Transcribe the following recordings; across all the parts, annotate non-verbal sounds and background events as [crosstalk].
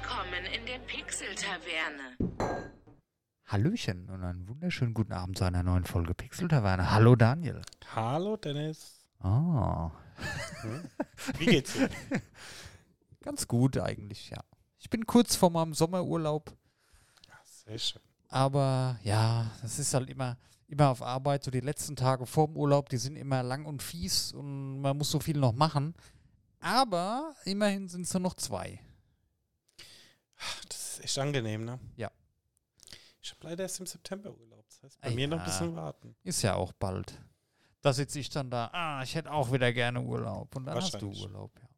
Willkommen in der Pixel-Taverne. Hallöchen und einen wunderschönen guten Abend zu einer neuen Folge Pixel Taverne. Hallo Daniel. Hallo Dennis. Oh, Wie geht's dir? [laughs] ganz gut eigentlich, ja. Ich bin kurz vor meinem Sommerurlaub, Sehr schön. aber ja, das ist halt immer, immer auf Arbeit. So die letzten Tage vorm Urlaub, die sind immer lang und fies und man muss so viel noch machen. Aber immerhin sind es nur noch zwei. Das ist echt angenehm, ne? Ja. Ich habe leider erst im September Urlaub. Das heißt, bei Ah, mir noch ein ja. bisschen warten. Ist ja auch bald. Da sitze ich dann da, ah, ich hätte auch wieder gerne Urlaub. Und dann hast du. Urlaub, ja.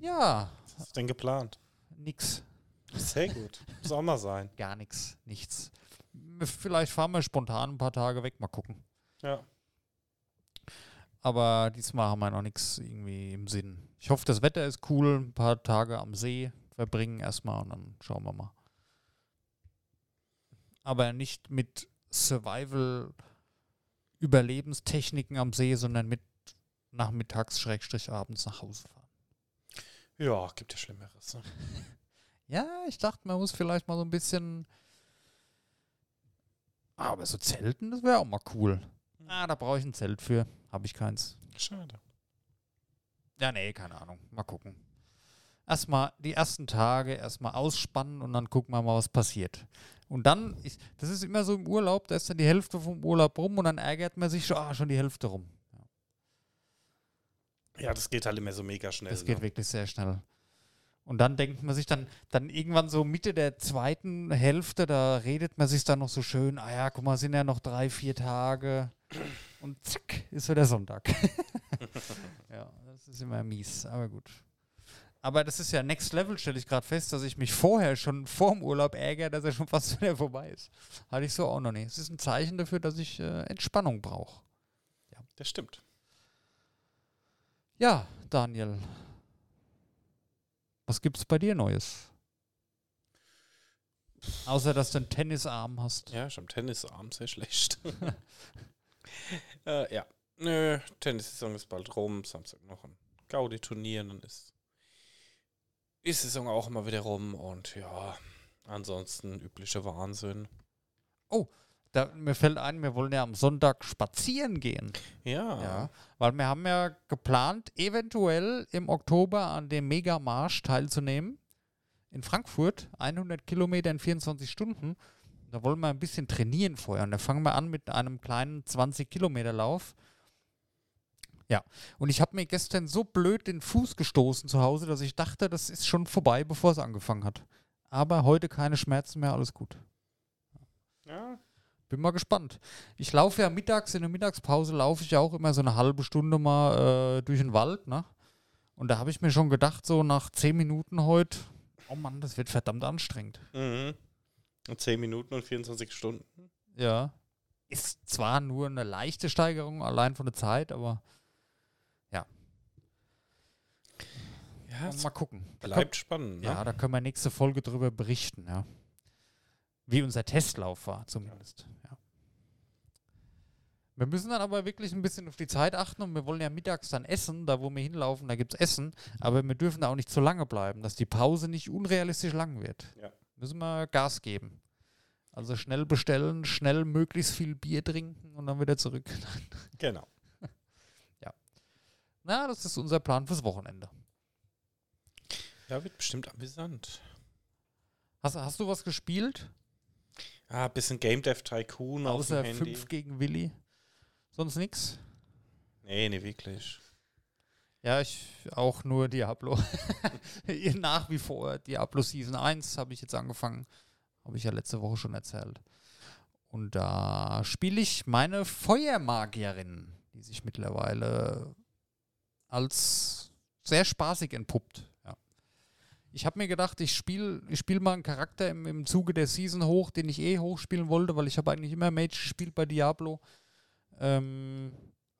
Ja, Was hast du denn geplant? nix. Sehr gut. Muss auch mal sein. [laughs] Gar nichts, nichts. Vielleicht fahren wir spontan ein paar Tage weg, mal gucken. Ja. Aber diesmal haben wir noch nichts irgendwie im Sinn. Ich hoffe, das Wetter ist cool. Ein paar Tage am See verbringen erstmal und dann schauen wir mal. Aber nicht mit Survival-Überlebenstechniken am See, sondern mit nachmittags, Schrägstrich abends nach Hause fahren. Ja, gibt ja Schlimmeres. Ne? [laughs] Ja, ich dachte, man muss vielleicht mal so ein bisschen. Aber so Zelten, das wäre auch mal cool. Ah, da brauche ich ein Zelt für. Habe ich keins. Schade. Ja, nee, keine Ahnung. Mal gucken. Erstmal die ersten Tage erstmal ausspannen und dann gucken wir mal, was passiert. Und dann, ich, das ist immer so im Urlaub, da ist dann die Hälfte vom Urlaub rum und dann ärgert man sich schon, ah, schon die Hälfte rum. Ja, das geht halt immer so mega schnell. Das geht ne? wirklich sehr schnell. Und dann denkt man sich dann, dann irgendwann so Mitte der zweiten Hälfte, da redet man sich dann noch so schön, ah ja, guck mal, sind ja noch drei, vier Tage. Und zack, ist wieder Sonntag. [laughs] ja, das ist immer mies, aber gut. Aber das ist ja Next Level, stelle ich gerade fest, dass ich mich vorher schon vorm Urlaub ärgere, dass er schon fast [laughs] wieder vorbei ist. Hatte ich so auch noch nicht. Es ist ein Zeichen dafür, dass ich äh, Entspannung brauche. Das stimmt. Ja, Daniel. Was gibt's bei dir Neues? Außer, dass du einen Tennisarm hast. Ja, am Tennisarm sehr schlecht. [laughs] äh, ja. Nö, Tennissaison ist bald rum. Samstag noch ein Gaudi-Turnier. Dann ist die Saison auch mal wieder rum. Und ja, ansonsten üblicher Wahnsinn. Da, mir fällt ein, wir wollen ja am Sonntag spazieren gehen. Ja. Ja. Weil wir haben ja geplant, eventuell im Oktober an dem Megamarsch teilzunehmen. In Frankfurt. 100 Kilometer in 24 Stunden. Da wollen wir ein bisschen trainieren vorher. Und da fangen wir an mit einem kleinen 20 Kilometer Lauf. Ja, und ich habe mir gestern so blöd den Fuß gestoßen zu Hause, dass ich dachte, das ist schon vorbei, bevor es angefangen hat. Aber heute keine Schmerzen mehr, alles gut. ja. Bin mal gespannt. Ich laufe ja mittags, in der Mittagspause laufe ich ja auch immer so eine halbe Stunde mal äh, durch den Wald, ne? Und da habe ich mir schon gedacht, so nach zehn Minuten heute, oh Mann, das wird verdammt anstrengend. Mhm. Und 10 Minuten und 24 Stunden. Ja. Ist zwar nur eine leichte Steigerung, allein von der Zeit, aber Ja, mal gucken. Da bleibt spannend. Ne? ja, da können wir nächste Folge drüber berichten, ja. Wie unser Testlauf war, zumindest. Ja. Wir müssen dann aber wirklich ein bisschen auf die Zeit achten und wir wollen ja mittags dann essen, da wo wir hinlaufen, da gibt es Essen, aber wir dürfen da auch nicht zu lange bleiben, dass die Pause nicht unrealistisch lang wird. Ja. Müssen wir Gas geben. Also schnell bestellen, schnell möglichst viel Bier trinken und dann wieder zurück. [laughs] Genau. Na, das ist unser Plan fürs Wochenende. Ja, wird bestimmt amüsant. Hast, hast du was gespielt? Ah, bisschen Game Dev Tycoon auf Außer dem Handy. 5 gegen Willi? Sonst nichts? Nee, nee, wirklich. Ja, ich auch nur Diablo. [laughs] Nach wie vor. Diablo Season 1 habe ich jetzt angefangen. Habe ich ja letzte Woche schon erzählt. Und da spiele ich meine Feuermagierin, die sich mittlerweile als sehr spaßig entpuppt. Ich habe mir gedacht, ich spiele ich spiel mal einen Charakter im, im Zuge der Season hoch, den ich eh hochspielen wollte, weil ich habe eigentlich immer Mage gespielt bei Diablo. Ähm,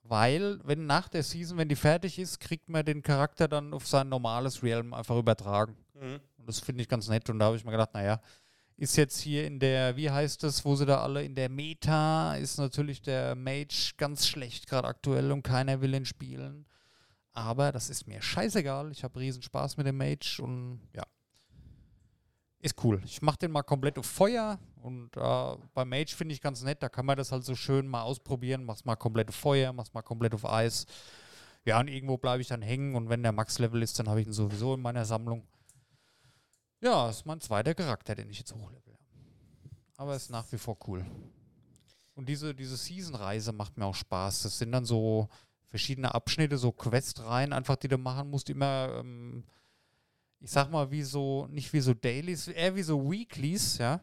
weil, wenn nach der Season, wenn die fertig ist, kriegt man den Charakter dann auf sein normales Realm einfach übertragen. Mhm. Und das finde ich ganz nett. Und da habe ich mir gedacht, naja, ist jetzt hier in der, wie heißt das, wo sie da alle in der Meta, ist natürlich der Mage ganz schlecht gerade aktuell und keiner will ihn spielen. Aber das ist mir scheißegal. Ich habe riesen Spaß mit dem Mage und ja. ist cool. Ich mache den mal komplett auf Feuer und äh, bei Mage finde ich ganz nett. Da kann man das halt so schön mal ausprobieren. Mach's mal komplett auf Feuer, mach's mal komplett auf Eis. Ja, und irgendwo bleibe ich dann hängen und wenn der Max-Level ist, dann habe ich ihn sowieso in meiner Sammlung. Ja, ist mein zweiter Charakter, den ich jetzt hochlevel. Aber ist nach wie vor cool. Und diese, diese Season-Reise macht mir auch Spaß. Das sind dann so verschiedene Abschnitte, so Questreihen, einfach die du machen musst, immer, ähm, ich sag mal, wie so, nicht wie so Dailies, eher wie so Weeklies, ja.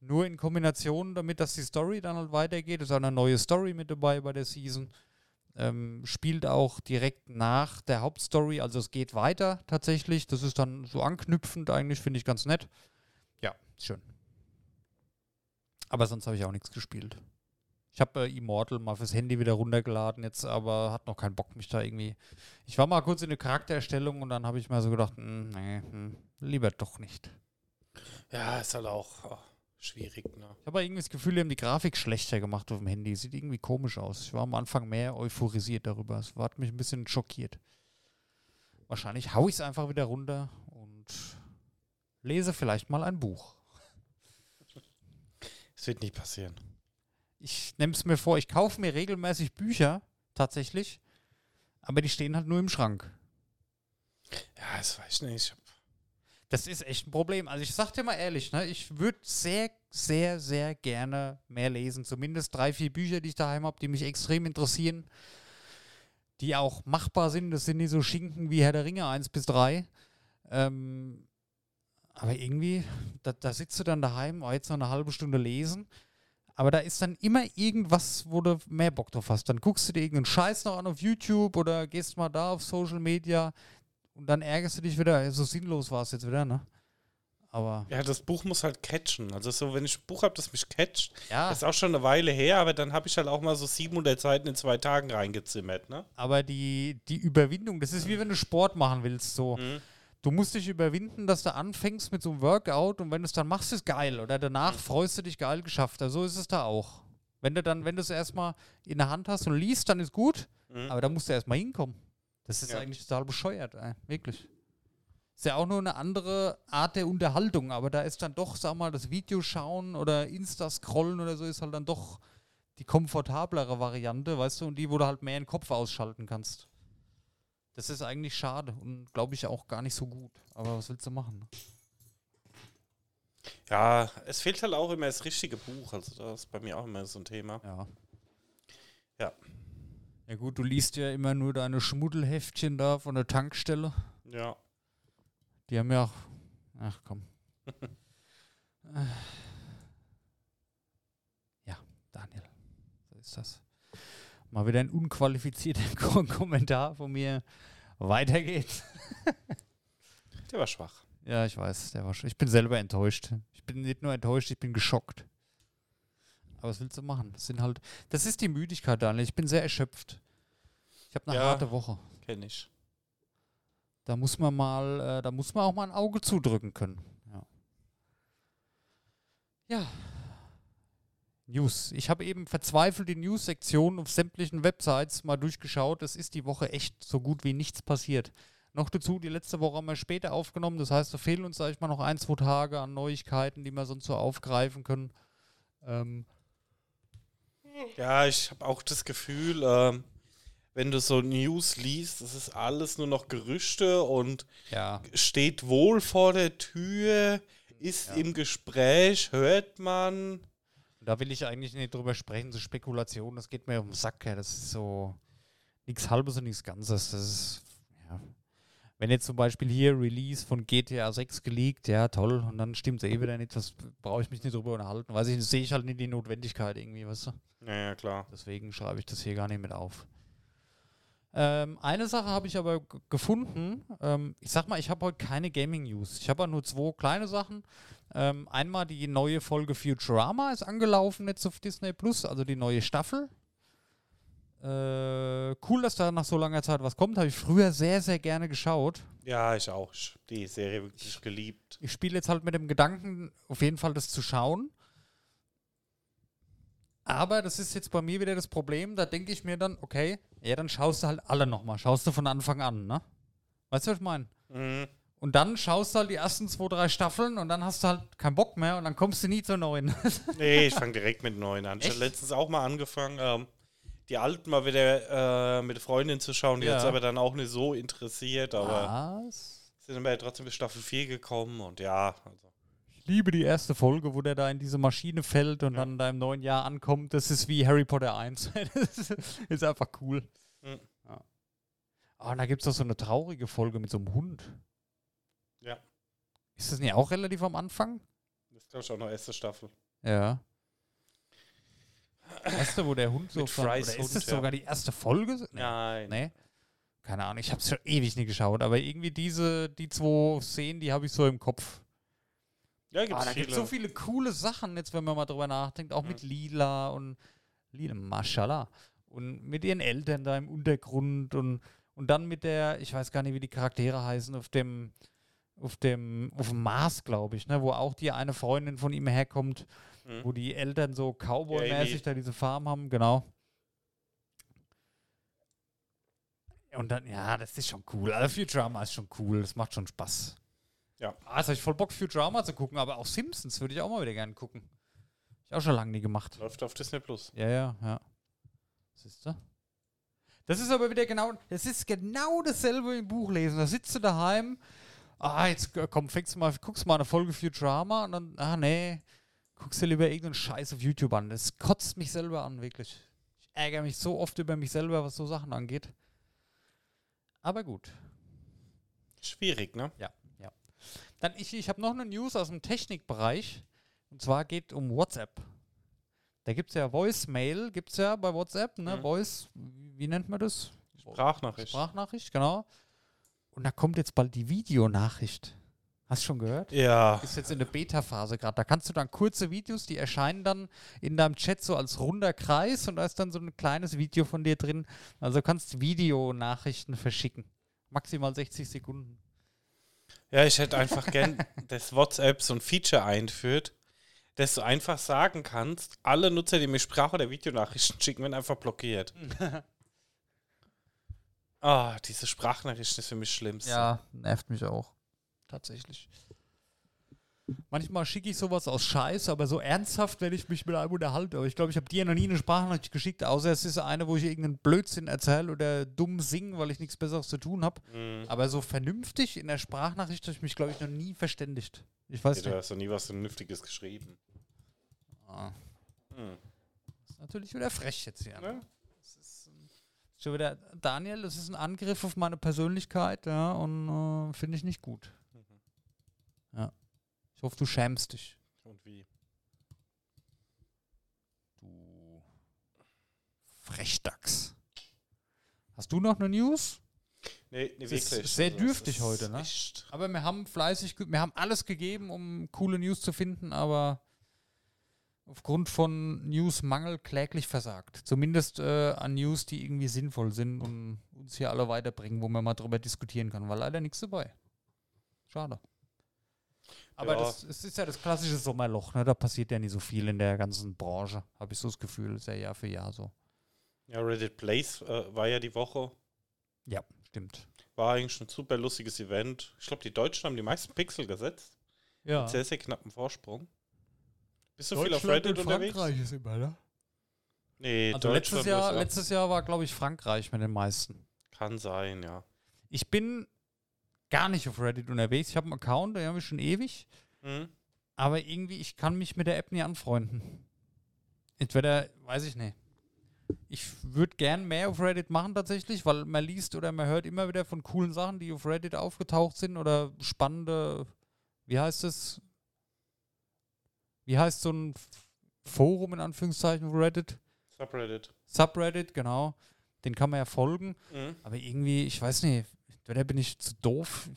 Nur in Kombination damit, dass die Story dann halt weitergeht. Ist auch eine neue Story mit dabei bei der Season. Ähm, spielt auch direkt nach der Hauptstory, also es geht weiter tatsächlich. Das ist dann so anknüpfend eigentlich, finde ich ganz nett. Ja, schön. Aber sonst habe ich auch nichts gespielt. Ich habe äh, Immortal mal fürs Handy wieder runtergeladen, jetzt aber hat noch keinen Bock, mich da irgendwie. Ich war mal kurz in der Charaktererstellung und dann habe ich mir so gedacht, mh, nee, mh, lieber doch nicht. Ja, ist halt auch oh, schwierig, ne? Ich habe irgendwie das Gefühl, die haben die Grafik schlechter gemacht auf dem Handy. Sieht irgendwie komisch aus. Ich war am Anfang mehr euphorisiert darüber. Es hat mich ein bisschen schockiert. Wahrscheinlich haue ich es einfach wieder runter und lese vielleicht mal ein Buch. Es wird nicht passieren. Ich nehme es mir vor, ich kaufe mir regelmäßig Bücher, tatsächlich. Aber die stehen halt nur im Schrank. Ja, das weiß ich nicht. Das ist echt ein Problem. Also ich sag dir mal ehrlich, ne, ich würde sehr, sehr, sehr gerne mehr lesen. Zumindest drei, vier Bücher, die ich daheim habe, die mich extrem interessieren. Die auch machbar sind. Das sind nicht so Schinken wie Herr der Ringe 1 bis 3. Ähm, aber irgendwie, da, da sitzt du dann daheim, oh, jetzt noch eine halbe Stunde lesen. Aber da ist dann immer irgendwas, wo du mehr Bock drauf hast. Dann guckst du dir irgendeinen Scheiß noch an auf YouTube oder gehst mal da auf Social Media und dann ärgerst du dich wieder. So sinnlos war es jetzt wieder, ne? Aber Ja, das Buch muss halt catchen. Also so, wenn ich ein Buch habe, das mich catcht, ja, das ist auch schon eine Weile her, aber dann habe ich halt auch mal so 700 Seiten in zwei Tagen reingezimmert, ne? aber die, die Überwindung, das ist wie wenn du Sport machen willst. So. Mhm. Du musst dich überwinden, dass du anfängst mit so einem Workout und wenn du es dann machst, ist geil. Oder danach freust du dich geil geschafft. Also so ist es da auch. Wenn du dann, wenn du es erstmal in der Hand hast und liest, dann ist gut. Mhm. Aber da musst du erstmal hinkommen. Das ist Ja. eigentlich total bescheuert, ey. wirklich. Ist ja auch nur eine andere Art der Unterhaltung, aber da ist dann doch, sag mal, das Videoschauen oder Insta-Scrollen oder so ist halt dann doch die komfortablere Variante, weißt du, und die, wo du halt mehr den Kopf ausschalten kannst. Das ist eigentlich schade und glaube ich auch gar nicht so gut. Aber was willst du machen? Ja, es fehlt halt auch immer das richtige Buch. Also das ist bei mir auch immer so ein Thema. Ja. Ja. Ja gut, du liest ja immer nur deine Schmuddelheftchen da von der Tankstelle. Ja. Die haben ja auch. Ach komm. [laughs] Ja, Daniel. So ist das. Mal wieder ein unqualifizierter Ko- [laughs] Kommentar von mir. Weiter geht's. Der war schwach. Ja, ich weiß, der war schon. Ich bin selber enttäuscht. Ich bin nicht nur enttäuscht, ich bin geschockt. Aber was willst du machen? Das sind halt. Das ist die Müdigkeit, Daniel. Ich bin sehr erschöpft. Ich habe eine Ja. harte Woche. Kenn ich. Da muss man mal, äh, da muss man auch mal ein Auge zudrücken können. Ja. ja. News. Ich habe eben verzweifelt die News-Sektion auf sämtlichen Websites mal durchgeschaut. Es ist die Woche echt so gut wie nichts passiert. Noch dazu, die letzte Woche haben wir später aufgenommen. Das heißt, da fehlen uns, sag ich mal, noch ein, zwei Tage an Neuigkeiten, die wir sonst so aufgreifen können. Ähm, Ja, ich habe auch das Gefühl, ähm, wenn du so News liest, das ist alles nur noch Gerüchte und ja. steht wohl vor der Tür, ist im Gespräch, hört man. Da will ich eigentlich nicht drüber sprechen, so Spekulation, das geht mir um den Sack. Ja. Das ist so nichts Halbes und nichts Ganzes. Das ist, ja. Wenn jetzt zum Beispiel hier Release von GTA 6 geleakt, ja, toll, und dann stimmt es eh wieder nicht, das brauche ich mich nicht drüber unterhalten. Weiß ich, sehe ich halt nicht die Notwendigkeit irgendwie, weißt du? Ja, ja, klar. Deswegen schreibe ich das hier gar nicht mit auf. Ähm, eine Sache habe ich aber gefunden. Ähm, ich sag mal, ich habe heute keine Gaming News. Ich habe nur zwei kleine Sachen. Ähm, einmal die neue Folge Futurama ist angelaufen jetzt auf Disney Plus, also die neue Staffel. Äh, cool, dass da nach so langer Zeit was kommt. Habe ich früher sehr, sehr gerne geschaut. Ja, ich auch. Ich die Serie wirklich geliebt. Ich spiele jetzt halt mit dem Gedanken, auf jeden Fall das zu schauen. Aber das ist jetzt bei mir wieder das Problem, da denke ich mir dann, okay, ja, dann schaust du halt alle nochmal, schaust du von Anfang an, ne? Weißt du, was ich meine? Mhm. Und dann schaust du halt die ersten zwei, drei Staffeln und dann hast du halt keinen Bock mehr und dann kommst du nie zur neuen. [laughs] Nee, ich fange direkt mit neuen an. Ich habe letztens auch mal angefangen, ähm, die alten mal wieder äh, mit der Freundin zu schauen. Die Ja. hat es aber dann auch nicht so interessiert, aber Was? sind wir ja trotzdem bis Staffel 4 gekommen und ja, also, Ich liebe die erste Folge, wo der da in diese Maschine fällt und Ja. dann da im neuen Jahr ankommt. Das ist wie Harry Potter 1. [laughs] das ist einfach cool. Mhm. Ja. Ah, und da gibt es doch so eine traurige Folge mit so einem Hund. Ist das nicht auch relativ am Anfang? das ist glaube ich auch noch erste Staffel. Ja. Erste, wo der Hund so Mit von, oder ist Hund, das ja. sogar die erste Folge? Nee. Nein. Nee. Keine Ahnung, ich habe es schon ewig nicht geschaut, aber irgendwie diese, die zwei Szenen, die habe ich so im Kopf. Ja, gibt Ah, es da gibt es so viele coole Sachen, jetzt wenn man mal drüber nachdenkt, auch Ja. mit Lila und Lila, Mashallah. Und mit ihren Eltern da im Untergrund und, und dann mit der, ich weiß gar nicht, wie die Charaktere heißen, auf dem, auf dem, auf dem Mars, glaube ich, ne, wo auch die eine Freundin von ihm herkommt, Mhm. wo die Eltern so Cowboy-mäßig da diese Farm haben, genau. Und dann, ja, das ist schon cool. Also Futurama ist schon cool, das macht schon Spaß. Ja. Ah, jetzt habe ich voll Bock, Futurama zu gucken, aber auch Simpsons würde ich auch mal wieder gerne gucken. Ich auch schon lange nie gemacht. Läuft auf Disney Plus. Ja, ja, ja. Siehst du? Das ist aber wieder genau, das ist genau dasselbe im Buch lesen. Da sitzt du daheim, ah, jetzt komm, fängst du mal, guckst mal eine Folge Futurama und dann, ah, nee, guckst du lieber irgendeinen Scheiß auf YouTube an. Das kotzt mich selber an, wirklich. Ich ärgere mich so oft über mich selber, was so Sachen angeht. Aber gut. Schwierig, ne? Dann ich, ich habe noch eine News aus dem Technikbereich. Und zwar geht um WhatsApp. Da gibt es ja Voicemail, gibt es ja bei WhatsApp, ne? Mhm. Voice, wie nennt man das? Sprachnachricht. Sprachnachricht, genau. Und da kommt jetzt bald die Videonachricht. Hast du schon gehört? ja. Ist jetzt in der Beta-Phase gerade. Da kannst du dann kurze Videos, die erscheinen dann in deinem Chat so als runder Kreis und da ist dann so ein kleines Video von dir drin. Also kannst Videonachrichten verschicken. Maximal 60 Sekunden. Ja, ich hätte einfach gern, [laughs] dass WhatsApp so ein Feature einführt, dass du einfach sagen kannst, alle Nutzer, die mir Sprach- oder Videonachrichten schicken, werden einfach blockiert. [laughs] Ah, diese Sprachnachrichten ist für mich schlimmste. Ja, nervt mich auch. Tatsächlich. Manchmal schicke ich sowas aus Scheiß, aber so ernsthaft, wenn ich mich mit einem unterhalte. Aber ich glaube, ich habe dir noch nie eine Sprachnachricht geschickt, außer es ist eine, wo ich irgendeinen Blödsinn erzähle oder dumm singe, weil ich nichts Besseres zu tun habe. Mhm. Aber so vernünftig in der Sprachnachricht habe ich mich, glaube ich, noch nie verständigt. Ich weiß Ja, du nicht. hast doch nie was Vernünftiges geschrieben. Ah, Hm. das ist natürlich wieder frech jetzt hier. Ja. Ist schon wieder, Daniel, das ist ein Angriff auf meine Persönlichkeit, ja, und äh, finde ich nicht gut. Ja. Ich hoffe, du schämst dich. Und wie? Du Frechdachs. Hast du noch eine News? Nee, nee Es ist wirklich. sehr Also, dürftig ist heute, ne? echt- Aber wir haben fleißig, wir haben alles gegeben, um coole News zu finden, aber aufgrund von Newsmangel kläglich versagt. Zumindest äh, an News, die irgendwie sinnvoll sind und uns hier alle weiterbringen, wo man mal drüber diskutieren kann. War leider nichts dabei. Schade. Aber Ja. das, es ist ja das klassische Sommerloch, ne? Da passiert ja nicht so viel in der ganzen Branche, habe ich so das Gefühl. Ist ja Jahr für Jahr so. Ja, Reddit Place äh, war ja die Woche. Ja, stimmt. War eigentlich ein super lustiges Event. Ich glaube, die Deutschen haben die meisten Pixel gesetzt. Ja. Mit sehr, sehr knappen Vorsprung. Bist du viel auf Reddit unterwegs? ist immer, ne? Nee, Also letztes Jahr, letztes Jahr war, glaube ich, Frankreich mit den meisten. Kann sein, ja. Ich bin gar nicht auf Reddit unterwegs. Ich habe einen Account, den habe ich schon ewig. Mhm. Aber irgendwie, ich kann mich mit der App nie anfreunden. Entweder, weiß ich nicht. Ich würde gern mehr auf Reddit machen tatsächlich, weil man liest oder man hört immer wieder von coolen Sachen, die auf Reddit aufgetaucht sind oder spannende, wie heißt es? Wie heißt so ein Forum in Anführungszeichen Reddit? Subreddit. Subreddit, genau. Den kann man ja folgen. Mhm. Aber irgendwie, ich weiß nicht, entweder bin ich zu doof.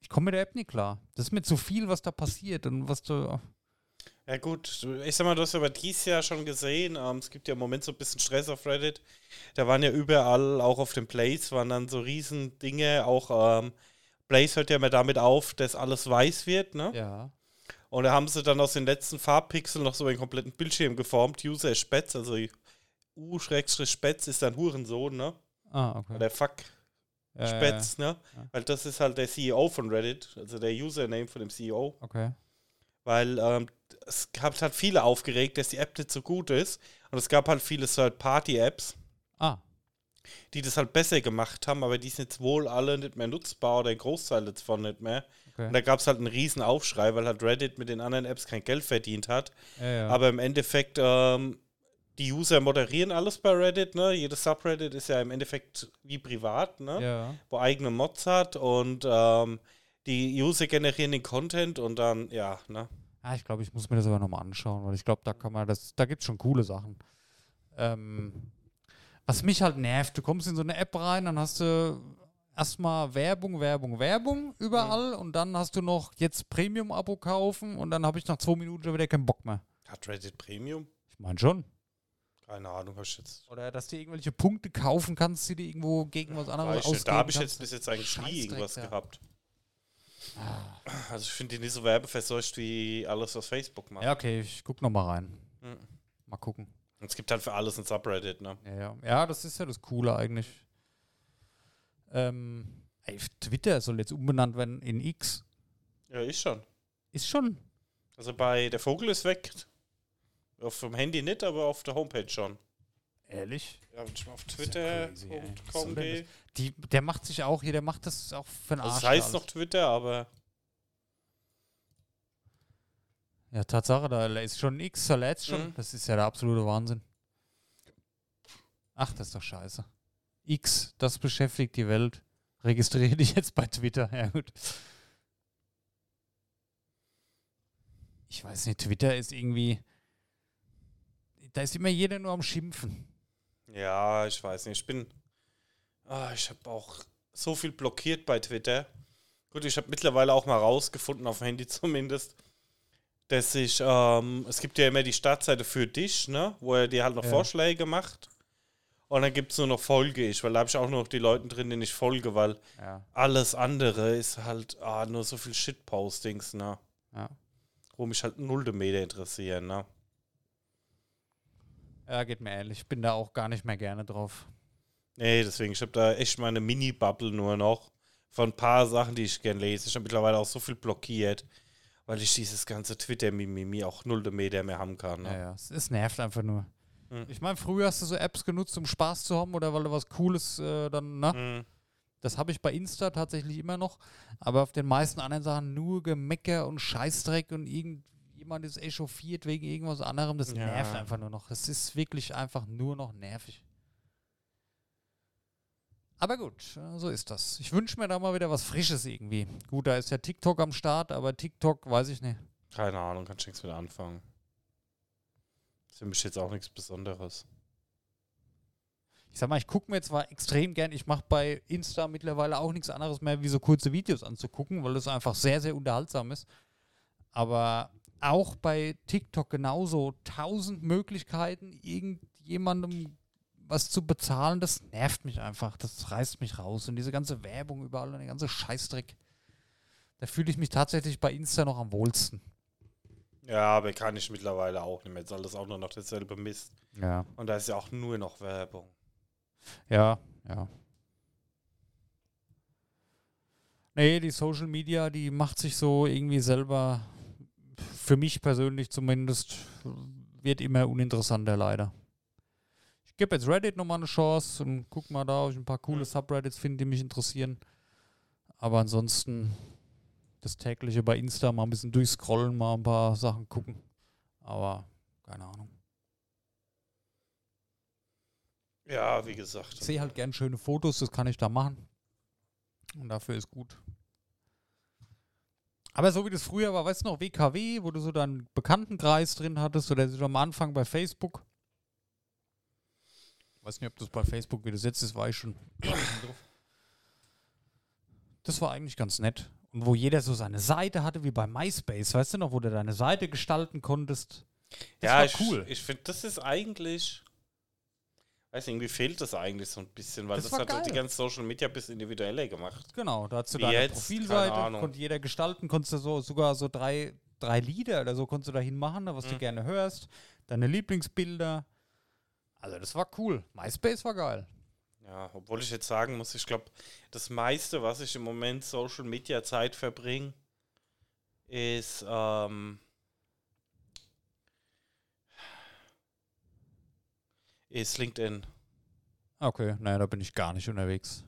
Ich komme mit der App nicht klar. Das ist mir zu viel, was da passiert und was du. Ja gut, ich sag mal, du hast aber dieses Jahr schon gesehen, ähm, es gibt ja im Moment so ein bisschen Stress auf Reddit. Da waren ja überall, auch auf den Plays, waren dann so riesen Dinge, auch ähm, Plays hört ja immer damit auf, dass alles weiß wird, ne? Ja. Und da haben sie dann aus den letzten Farbpixeln noch so einen kompletten Bildschirm geformt. User Spätz, also U-Spätz ist dann Hurensohn, ne? Ah, okay. Oder Fuck. Ja, Spätz, ne? Ja. Weil das ist halt der CEO von Reddit, also der Username von dem CEO. Okay. Weil ähm, es gab halt viele aufgeregt, dass die App nicht so gut ist. Und es gab halt viele Third-Party-Apps, Ah, die das halt besser gemacht haben, aber die sind jetzt wohl alle nicht mehr nutzbar oder ein Großteil davon nicht mehr. Okay. Und da gab es halt einen riesen Aufschrei, weil halt Reddit mit den anderen Apps kein Geld verdient hat. Ja, ja. Aber im Endeffekt, ähm, die User moderieren alles bei Reddit, ne? Jedes Subreddit ist ja im Endeffekt wie privat, ne? ja. Wo eigene Mods hat und ähm, die User generieren den Content und dann, ja, ne? Ah, ich glaube, ich muss mir das aber nochmal anschauen, weil ich glaube, da kann man das, da gibt es schon coole Sachen. Ähm, was mich halt nervt, du kommst in so eine App rein, dann hast du erstmal Werbung, Werbung, Werbung überall und dann hast du noch jetzt Premium-Abo kaufen und dann habe ich nach zwei Minuten schon wieder keinen Bock mehr. Hat Reddit Premium? Ich meine schon. Keine Ahnung, hab ich jetzt. Oder dass du irgendwelche Punkte kaufen kannst, die du irgendwo gegen was anderes ausgeben. Da habe ich jetzt bis jetzt eigentlich nie irgendwas ja. gehabt. Also ich finde die nicht so werbeverseucht wie alles, was Facebook macht. Ja, okay, ich guck noch mal rein. Mhm. Mal gucken. Und es gibt halt für alles ein Subreddit, ne? Ja, ja. ja, das ist ja das Coole eigentlich. Ähm, Twitter soll jetzt umbenannt werden in X. Ja, ich schon. Ist schon. Also bei der Vogel ist weg. Auf dem Handy nicht, aber auf der Homepage schon. Ehrlich? Ja, wenn ich mal auf ist ja twitter.com gehe. Die, der macht sich auch hier, der macht das auch für den Arsch. Also es da heißt noch Twitter, aber Ja, Tatsache, da ist schon ein X, da lädt's schon. Mhm. Das ist ja der absolute Wahnsinn. Ach, das ist doch scheiße. X, das beschäftigt die Welt. Registriere dich jetzt bei Twitter. [laughs] Ja, gut. Ich weiß nicht, Twitter ist irgendwie. Da ist immer jeder nur am Schimpfen. ja, ich weiß nicht. Ich bin. Ah, ich habe auch so viel blockiert bei Twitter. Gut, ich habe mittlerweile auch mal rausgefunden, auf dem Handy [laughs] zumindest, dass ich, ähm, es gibt ja immer die Startseite für dich, ne? Wo er dir halt noch Ja. Vorschläge macht. Und dann gibt es nur noch Folge ich, weil da habe ich auch nur noch die Leute drin, denen ich folge, weil Ja. alles andere ist halt ah, nur so viel Shitpostings, ne? Ja, Wo mich halt null Meter interessieren, ne? ja geht mir ähnlich. Ich bin da auch gar nicht mehr gerne drauf. Nee, deswegen, ich habe da echt meine Mini-Bubble nur noch von ein paar Sachen, die ich gern lese. Ich habe mittlerweile auch so viel blockiert, weil ich dieses ganze Twitter-Mimimi auch null Meter mehr haben kann. Ne? Ja, ja. Es, es nervt einfach nur. Hm. Ich meine, früher hast du so Apps genutzt, um Spaß zu haben oder weil du was Cooles äh, dann, ne? Mhm. Das habe ich bei Insta tatsächlich immer noch. Aber auf den meisten anderen Sachen nur Gemecker und Scheißdreck und irgendjemand ist echauffiert wegen irgendwas anderem. Das Ja. nervt einfach nur noch. Es ist wirklich einfach nur noch nervig. Aber gut, so ist das. Ich wünsche mir da mal wieder was Frisches irgendwie. Gut, da ist ja TikTok am Start, aber TikTok weiß ich nicht. Keine Ahnung, kann ich nichts mit anfangen. Ist für mich jetzt auch nichts Besonderes. Ich sag mal, ich gucke mir zwar extrem gern, ich mache bei Insta mittlerweile auch nichts anderes mehr, wie so kurze Videos anzugucken, weil das einfach sehr, sehr unterhaltsam ist. Aber auch bei TikTok genauso tausend Möglichkeiten, irgendjemandem was zu bezahlen, das nervt mich einfach. Das reißt mich raus. Und diese ganze Werbung überall und der ganze Scheißdreck. Da fühle ich mich tatsächlich bei Insta noch am wohlsten. Ja, aber kann ich mittlerweile auch nicht mehr. Jetzt alles auch nur noch dasselbe Mist. Ja. Und da ist ja auch nur noch Werbung. Ja, ja. Nee, die Social Media, die macht sich so irgendwie selber, für mich persönlich zumindest, wird immer uninteressanter leider. Ich gebe jetzt Reddit nochmal eine Chance und guck mal da, ob ich ein paar coole Mhm. Subreddits finde, die mich interessieren. Aber ansonsten das tägliche bei Insta mal ein bisschen durchscrollen, mal ein paar Sachen gucken. Aber keine Ahnung. Ja, wie gesagt. Ich sehe halt gern schöne Fotos, das kann ich da machen. Und dafür ist gut. Aber so wie das früher war, weißt du noch, WKW, wo du so deinen Bekanntenkreis drin hattest, oder so am Anfang bei Facebook. Weiß nicht, ob das bei Facebook wieder setzt, das war ich schon. [coughs] Das war eigentlich ganz nett. Und wo jeder so seine Seite hatte, wie bei MySpace, weißt du noch, wo du deine Seite gestalten konntest. Das ja, war ich, cool. Ich finde, das ist eigentlich. Weiß nicht, irgendwie fehlt das eigentlich so ein bisschen, weil Das das, hat doch die geil. ganze Social Media ein bisschen individueller gemacht. Genau, da hast du Wie deine jetzt? Profilseite, konnte jeder gestalten, konntest du so, sogar so drei, drei Lieder oder so konntest du dahin machen, was du Mhm. gerne hörst, deine Lieblingsbilder. Also das war cool. MySpace war geil. Ja, obwohl ich jetzt sagen muss, ich glaube, das meiste, was ich im Moment Social Media Zeit verbringe, ist ähm, ist LinkedIn. Okay, naja, da bin ich gar nicht unterwegs.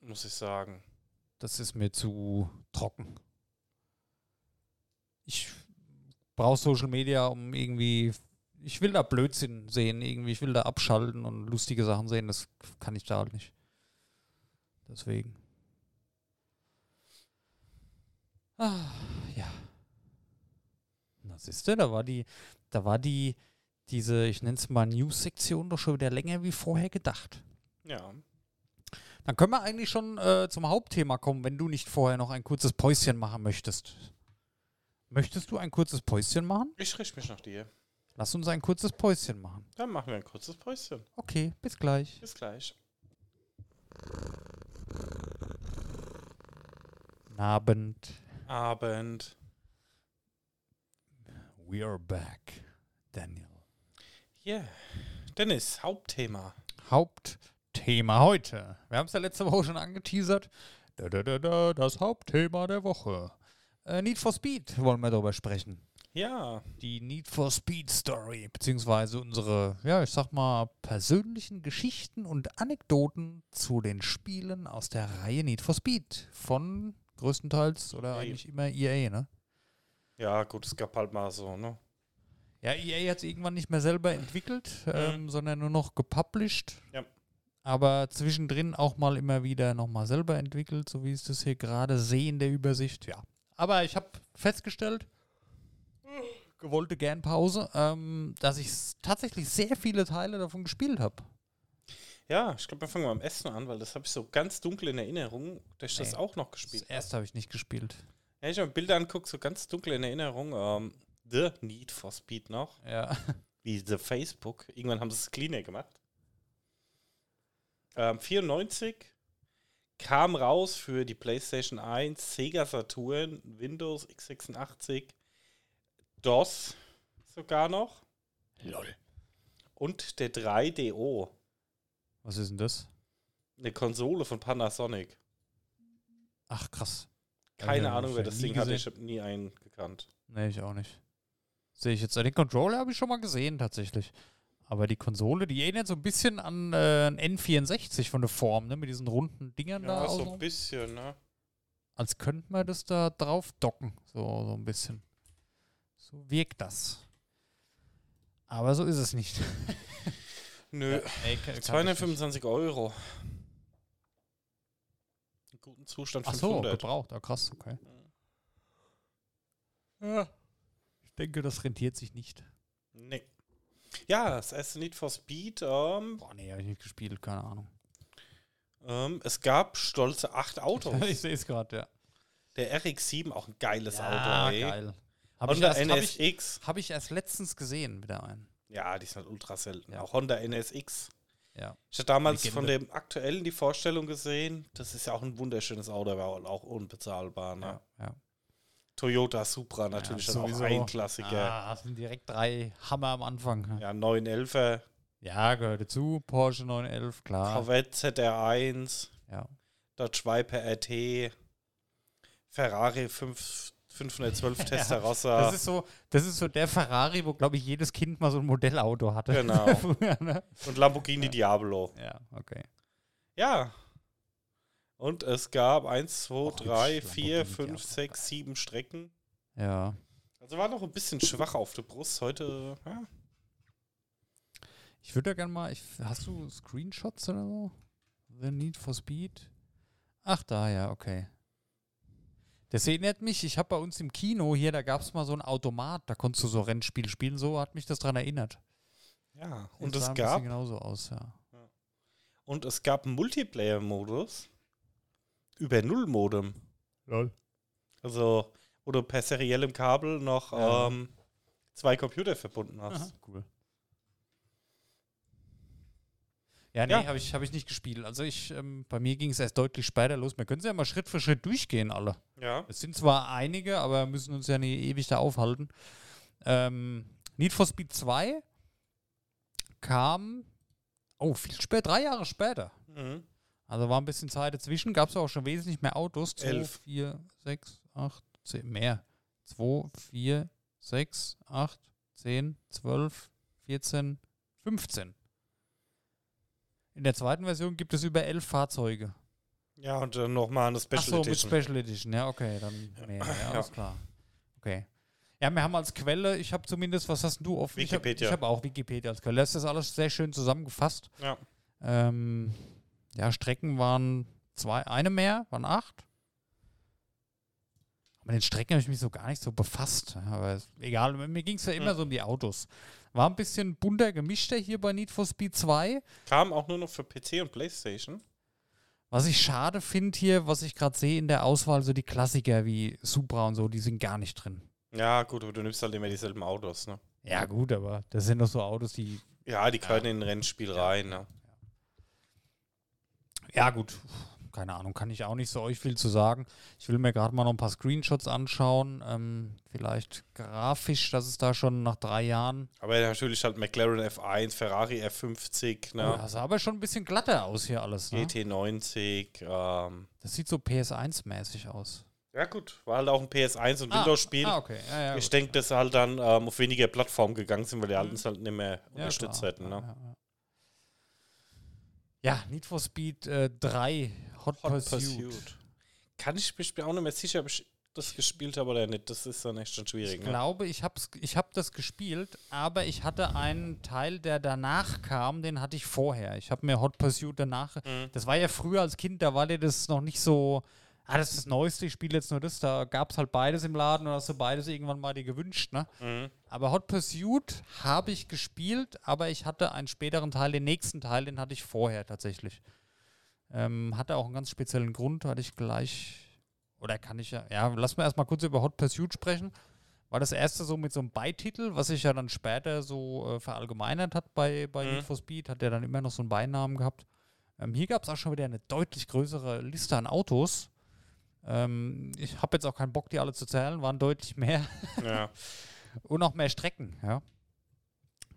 Muss ich sagen. Das ist mir zu trocken. Ich brauche Social Media, um irgendwie. Ich will da Blödsinn sehen, irgendwie. Ich will da abschalten und lustige Sachen sehen. Das kann ich da halt nicht. Deswegen. Ah, ja. Na, siehst du, da war die, da war die, diese, ich nenne es mal News-Sektion doch schon wieder länger wie vorher gedacht. Ja. Dann können wir eigentlich schon äh, zum Hauptthema kommen, wenn du nicht vorher noch ein kurzes Päuschen machen möchtest. Möchtest du ein kurzes Päuschen machen? Ich richte mich nach dir. Lass uns ein kurzes Päuschen machen. Dann machen wir ein kurzes Päuschen. Okay, bis gleich. Bis gleich. Abend. Abend. We are back. Daniel. Yeah. Dennis, Hauptthema. Hauptthema heute. Wir haben es ja letzte Woche schon angeteasert. Da, da, da, da, das Hauptthema der Woche. Äh, Need for Speed wollen wir darüber sprechen. Ja. Die Need for Speed Story, beziehungsweise unsere, ja, ich sag mal, persönlichen Geschichten und Anekdoten zu den Spielen aus der Reihe Need for Speed. Von größtenteils oder EA. eigentlich immer EA, ne? Ja, gut, es gab halt mal so, ne? Ja, EA hat es irgendwann nicht mehr selber entwickelt, ähm, sondern nur noch gepublished. Ja. Aber zwischendrin auch mal immer wieder nochmal selber entwickelt, so wie ich das hier gerade sehe in der Übersicht. Ja. Aber ich habe festgestellt, gewollte Gernpause, ähm, dass ich tatsächlich sehr viele Teile davon gespielt habe. Ja, ich glaube, wir fangen mal am Essen an, weil das habe ich so ganz dunkel in Erinnerung, dass ich das Nee. auch noch Das gespielt habe. erste habe ich nicht gespielt. Ja, ich habe Bilder anguckt, so ganz dunkel in Erinnerung. Ähm, The Need for Speed noch. Ja. [laughs] Wie The Facebook. Irgendwann haben sie es cleaner gemacht. Ähm, 94 kam raus für die PlayStation 1, Sega Saturn, Windows x86, DOS sogar noch Lol. und der 3DO. Was ist denn das? Eine Konsole von Panasonic. Ach, krass. Keine ich Ahnung, wer das Ding hatte. gesehen. Ich habe nie einen gekannt. Nee, ich auch nicht. Sehe ich jetzt. Den Controller habe ich schon mal gesehen, tatsächlich. Aber die Konsole, die erinnert so ein bisschen an äh, ein N64 von der Form, ne? Mit diesen runden Dingern da. Ja, so ein bisschen, ne? Als könnte man das da drauf docken. So, so ein bisschen. So wirkt das. Aber so ist es nicht. [laughs] Nö. Nee, kann- kann ich 225 Euro. In gutem Zustand Ach so, 500. gebraucht. Ah, krass, okay. Ja. Ich denke, das rentiert sich nicht. Nee. Ja, das erste Need for Speed. Ähm, Boah, nee, habe ich nicht gespielt, keine Ahnung. ähm, es gab stolze acht [laughs] Autos. ich sehe es gerade, ja. Der RX-7, auch ein geiles ja, Auto. Ey. geil. Habe ich, Honda erst- hab ich, NSX. hab ich erst letztens gesehen, wieder einen. Ja, die sind halt ultra selten. Ja. Auch Honda NSX. Ja. Ich hatte damals Legende. von dem aktuellen die Vorstellung gesehen. Das ist ja auch ein wunderschönes Auto, aber auch unbezahlbar. Ne? Ja, ja. Toyota Supra natürlich Ja, auch ein Klassiker. Ah, das sind direkt drei Hammer am Anfang. Ja, 911er, Ja, gehört dazu. Porsche 911, klar. Corvette ZR1, Ja. Dodge Viper RT, Ferrari 5, 512 [laughs] Testarossa. Das ist so, das ist so der Ferrari, wo glaube ich jedes Kind mal so ein Modellauto hatte. Genau. [laughs] Früher, ne? und Lamborghini Diablo. Ja, okay. Ja. Und es gab 1, 2, Och, 3, hübsch, 4, Lamborghini 5, Diablo. 6, 7 Strecken. Ja. Also war noch ein bisschen schwach auf der Brust. Heute, ja. Ich würde ja gerne mal, ich, hast du Screenshots oder so? The Need for Speed? Ach, da, ja, okay. Das erinnert mich, ich habe bei uns im Kino hier, da gab es mal so ein Automat, da konntest du so Rennspiel spielen, so hat mich das dran erinnert. ja. Und Das es gab genauso aus, ja. und es gab einen Multiplayer-Modus über Null-Modem. Lol. Also, wo du per seriellem Kabel noch Ja. ähm, zwei Computer verbunden hast. Aha, cool. Ja, nee, Ja. habe ich, hab ich nicht gespielt. Also ich, ähm, bei mir ging es erst deutlich später los. Wir können ja mal Schritt für Schritt durchgehen, alle. Ja. Es sind zwar einige, aber wir müssen uns ja nicht ewig da aufhalten. Ähm, Need for Speed 2 kam, oh, viel später, drei Jahre später. Mhm. Also war ein bisschen Zeit dazwischen, gab es auch schon wesentlich mehr Autos. 2, Elf. 4, 6, 8, 10, mehr. 2, 4, 6, 8, 10, 12, 14, 15. In der zweiten Version gibt es über elf Fahrzeuge. Ja, und dann nochmal eine Special Ach so, mit Edition. Special Edition, ja, okay, dann mehr, [laughs] ja, alles klar. Okay. Ja, wir haben als Quelle, ich habe zumindest, was hast du offen? Wikipedia. Ich habe hab auch Wikipedia als Quelle. Das ist alles sehr schön zusammengefasst. ja. Ähm, ja, Strecken waren zwei, eine mehr, waren acht. Mit den Strecken habe ich mich so gar nicht so befasst. Aber egal, mir ging es ja immer Hm. so um die Autos. War ein bisschen bunter gemischter hier bei Need for Speed 2. Kam auch nur noch für PC und Playstation. Was ich schade finde hier, was ich gerade sehe in der Auswahl, so die Klassiker wie Supra und so, die sind gar nicht drin. Ja, gut, aber du nimmst halt immer dieselben Autos, ne? Ja, gut, aber das sind doch so Autos, die. Ja, die können in ein Rennspiel rein, ne? Ja, gut. Keine Ahnung, kann ich auch nicht so euch viel zu sagen. Ich will mir gerade mal noch ein paar Screenshots anschauen. Ähm, vielleicht grafisch, dass es da schon nach drei Jahren. Aber natürlich halt McLaren F1, Ferrari F50, Oh, ne? das sah aber schon ein bisschen glatter aus hier alles. Ne? GT90, ähm. Das sieht so PS1-mäßig aus. Ja, gut, war halt auch ein PS1 und Windows-Spiel. Ah, okay. Ja, ja, ich denke, dass sie halt dann ähm, auf weniger Plattformen gegangen sind, weil die alten es halt nicht mehr Ja, unterstützt klar. hätten, ne? Ja, ja, ja. ja, Need for Speed äh, 3, Hot, Hot Pursuit. Pursuit. Kann ich mich auch nicht mehr sicher, ob ich das gespielt habe oder nicht. Das ist dann echt schon schwierig. Ich Ne? glaube, ich habe ich hab das gespielt, aber ich hatte einen Teil, der danach kam, den hatte ich vorher. Ich habe mir Hot Pursuit danach. Mhm. Das war ja früher als Kind, da war dir das noch nicht so. Ah, das ist das Neueste, ich spiele jetzt nur das. Da gab es halt beides im Laden und hast du beides irgendwann mal dir gewünscht, ne? Mhm. Aber Hot Pursuit habe ich gespielt, aber ich hatte einen späteren Teil, den nächsten Teil, den hatte ich vorher tatsächlich. Ähm, hatte auch einen ganz speziellen Grund, hatte ich gleich. Oder kann ich ja. Ja, lass mal erstmal kurz über Hot Pursuit sprechen. War das erste so mit so einem Beititel, was sich ja dann später so äh, verallgemeinert hat bei, bei Mhm. Need for Speed, hat der dann immer noch so einen Beinamen gehabt. Ähm, hier gab es auch schon wieder eine deutlich größere Liste an Autos. Ähm, ich habe jetzt auch keinen Bock, die alle zu zählen, waren deutlich mehr. Ja. [laughs] Und auch mehr Strecken, ja.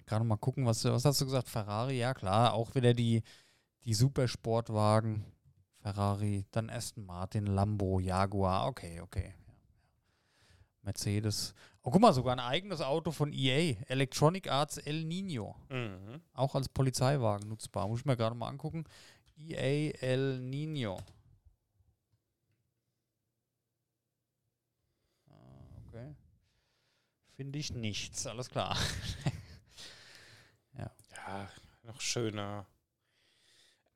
Gerade mal gucken, was, was hast du gesagt? Ferrari, ja klar, auch wieder die, die Supersportwagen. Ferrari, dann Aston Martin, Lambo, Jaguar, okay, okay. Ja. Mercedes. Oh, guck mal, sogar ein eigenes Auto von EA, Electronic Arts El Nino. Mhm. Auch als Polizeiwagen nutzbar. Muss ich mir gerade mal angucken. EA El Nino. Ah, Okay. Finde ich nichts, alles klar. [laughs] Ja, noch schöner.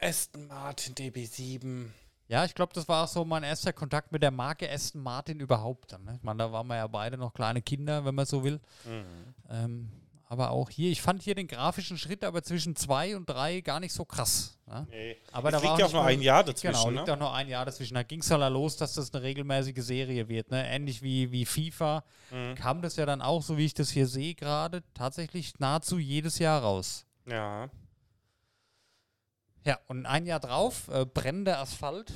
Aston Martin DB7. Ja, ich glaube, das war auch so mein erster Kontakt mit der Marke Aston Martin überhaupt. Dann, ne? Ich meine, da waren wir ja beide noch kleine Kinder, wenn man so will. Mhm. Ähm, aber auch hier, ich fand hier den grafischen Schritt aber zwischen zwei und drei gar nicht so krass. Ne? Nee. Aber es da war liegt ja auch nur ein Jahr dazwischen, Genau, liegt ne? auch nur ein Jahr dazwischen. Da ging es halt los, dass das eine regelmäßige Serie wird. Ne? Ähnlich wie, wie FIFA Mhm. kam das ja dann auch, so wie ich das hier sehe, gerade tatsächlich nahezu jedes Jahr raus. Ja. Ja, und ein Jahr drauf, äh, brennender Asphalt,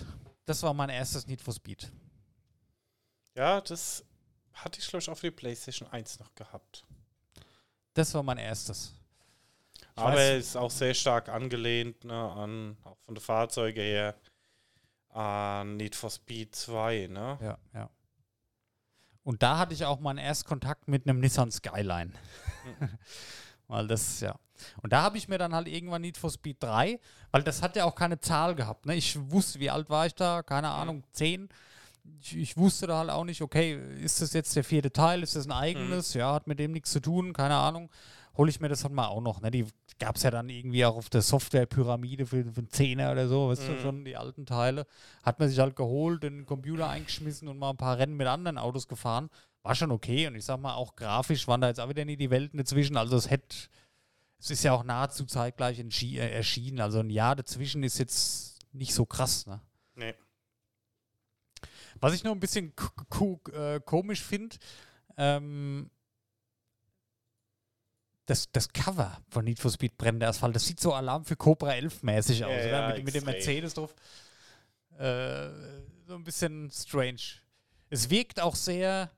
das war mein erstes Need for Speed. Ja, das hatte ich, glaube ich, auch für die PlayStation 1 noch gehabt. Das war mein erstes. Ich Aber weiß- es ist auch sehr stark angelehnt, ne, an, auch von den Fahrzeugen her, an Need for Speed 2, ne? Ja, ja. Und da hatte ich auch meinen Erstkontakt mit einem Nissan Skyline. [laughs] weil das, ja. Und da habe ich mir dann halt irgendwann Need for Speed 3, weil das hat ja auch keine Zahl gehabt. Ne? Ich wusste, wie alt war ich da? Keine Ahnung, 10. Ich, ich wusste da halt auch nicht, okay, ist das jetzt der vierte Teil? Ist das ein eigenes? Ja, hat mit dem nichts zu tun, keine Ahnung. Hole ich mir das halt mal auch noch. Ne? Die gab es ja dann irgendwie auch auf der Softwarepyramide für, für einen Zehner oder so, weißt du Mhm. schon, die alten Teile. Hat man sich halt geholt, in den Computer eingeschmissen und mal ein paar Rennen mit anderen Autos gefahren. War schon okay. Und ich sag mal, auch grafisch waren da jetzt auch wieder nie die Welten dazwischen. Also es hätte, es ist ja auch nahezu zeitgleich äh, erschienen. Also ein Jahr dazwischen ist jetzt nicht so krass, ne? Nee. Was ich nur ein bisschen äh, komisch finde, ähm, das, das Cover von Need for Speed brennender Asphalt, das sieht so Alarm für Cobra 11 mäßig aus, Ja, oder? ja, mit, mit dem. Mercedes drauf. Äh, so ein bisschen strange. Es wirkt auch sehr,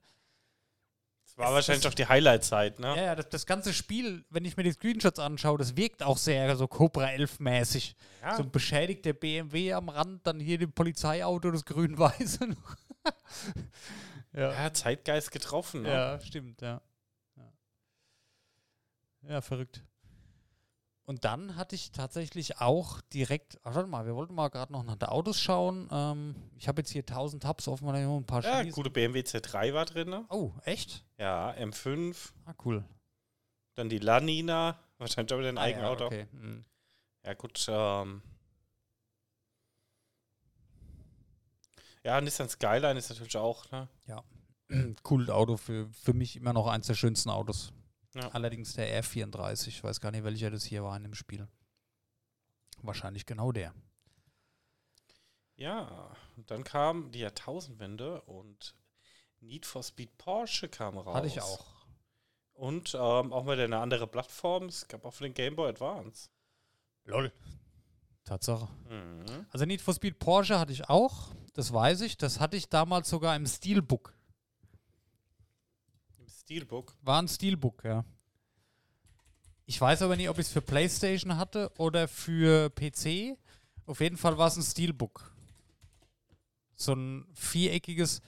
War wahrscheinlich auch die Highlight-Zeit, ne? Ja, ja, das, das ganze Spiel, wenn ich mir die Screenshots anschaue, das wirkt auch sehr so Cobra 11-mäßig. Ja. So ein beschädigter BMW am Rand, dann hier dem Polizeiauto, das grün-weiße [laughs] ja. Ja, Zeitgeist getroffen. Ne? ja, stimmt, ja. ja. Ja, verrückt. Und dann hatte ich tatsächlich auch direkt, ach, warte mal, wir wollten mal gerade noch nach den Autos schauen. Ähm, ich habe jetzt hier 1000 Tabs offen, noch ein paar Ja, schließen. gute BMW Z3 war drin. Ne? Oh, echt? Ja, M5. Ah, cool. Dann die Lanina. Wahrscheinlich auch wieder ein Ah, ja, Eigenauto. okay. mhm. Ja, gut. Ähm ja, Nissan Skyline ist natürlich auch, ne? [clears throat] cooles Auto, für, für mich immer noch eins der schönsten Autos. Ja. Allerdings der R34, ich weiß gar nicht, welcher das hier war in dem Spiel. Wahrscheinlich genau der. Ja, und dann kam die Jahrtausendwende und Need for Speed Porsche kam raus. Hatte ich auch. Und ähm, auch mal eine andere Plattform. Es gab auch für den Game Boy Advance. Lol. Tatsache. Mhm. Also Need for Speed Porsche hatte ich auch, das weiß ich. Das hatte ich damals sogar im Steelbook. Steelbook. War ein Steelbook, ja. Ich weiß aber nicht, ob ich es für PlayStation hatte oder für PC. Auf jeden Fall war es ein Steelbook. So ein viereckiges.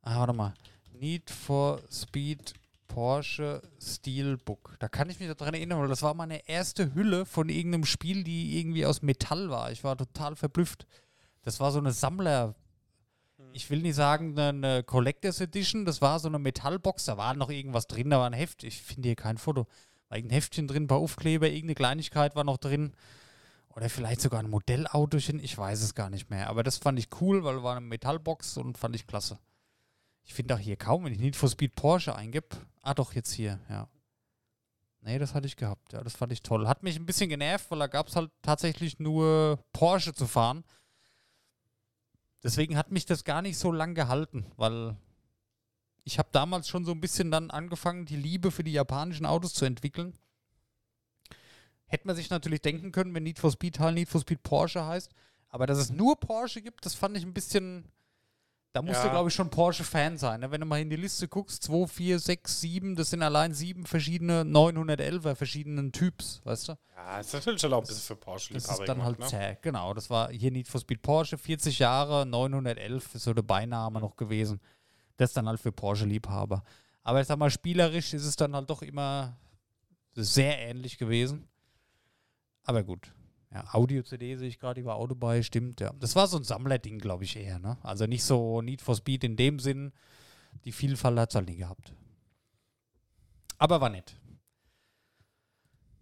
Ah, warte mal. Need for Speed Porsche Steelbook. Da kann ich mich daran erinnern, weil das war meine erste Hülle von irgendeinem Spiel, die irgendwie aus Metall war. Ich war total verblüfft. Das war so eine Sammler. Ich will nicht sagen eine Collectors Edition, das war so eine Metallbox, da war noch irgendwas drin, da war ein Heft. Ich finde hier kein Foto. War irgendein Heftchen drin, ein paar Aufkleber, irgendeine Kleinigkeit war noch drin. Oder vielleicht sogar ein Modellautochen, ich weiß es gar nicht mehr. Aber das fand ich cool, weil war eine Metallbox und fand ich klasse. Ich finde auch hier kaum, wenn ich Need for Speed Porsche eingebe. Ah, doch, jetzt hier, ja. Nee, das hatte ich gehabt. Ja, das fand ich toll. Hat mich ein bisschen genervt, weil da gab es halt tatsächlich nur Porsche zu fahren. Deswegen hat mich das gar nicht so lang gehalten, weil ich habe damals schon so ein bisschen dann angefangen, die Liebe für die japanischen Autos zu entwickeln. Hätte man sich natürlich denken können, wenn Need for Speed halt Need for Speed Porsche heißt. Aber dass es nur Porsche gibt, das fand ich ein bisschen. Da musst du, Ja. glaube ich, schon Porsche-Fan sein. Ne? Wenn du mal in die Liste guckst, 2, 4, 6, 7, das sind allein sieben verschiedene 911er verschiedenen Typs, weißt du? Ja, ist natürlich schon auch ein bisschen für Das Porsche-Liebhaber ist dann gemacht, halt ne? zäh. Genau, das war hier Need for Speed Porsche, 40 Jahre, 911 ist so der Beiname noch gewesen. Das ist dann halt für Porsche-Liebhaber. Aber ich sag mal, spielerisch ist es dann halt doch immer sehr ähnlich gewesen. Aber gut. Ja, Audio-CD sehe ich gerade, auch dabei, stimmt, ja. Das war so ein Sammlerding, glaube ich, eher, ne? Also nicht so Need for Speed in dem Sinn. Die Vielfalt hat es halt nie gehabt. Aber war nett.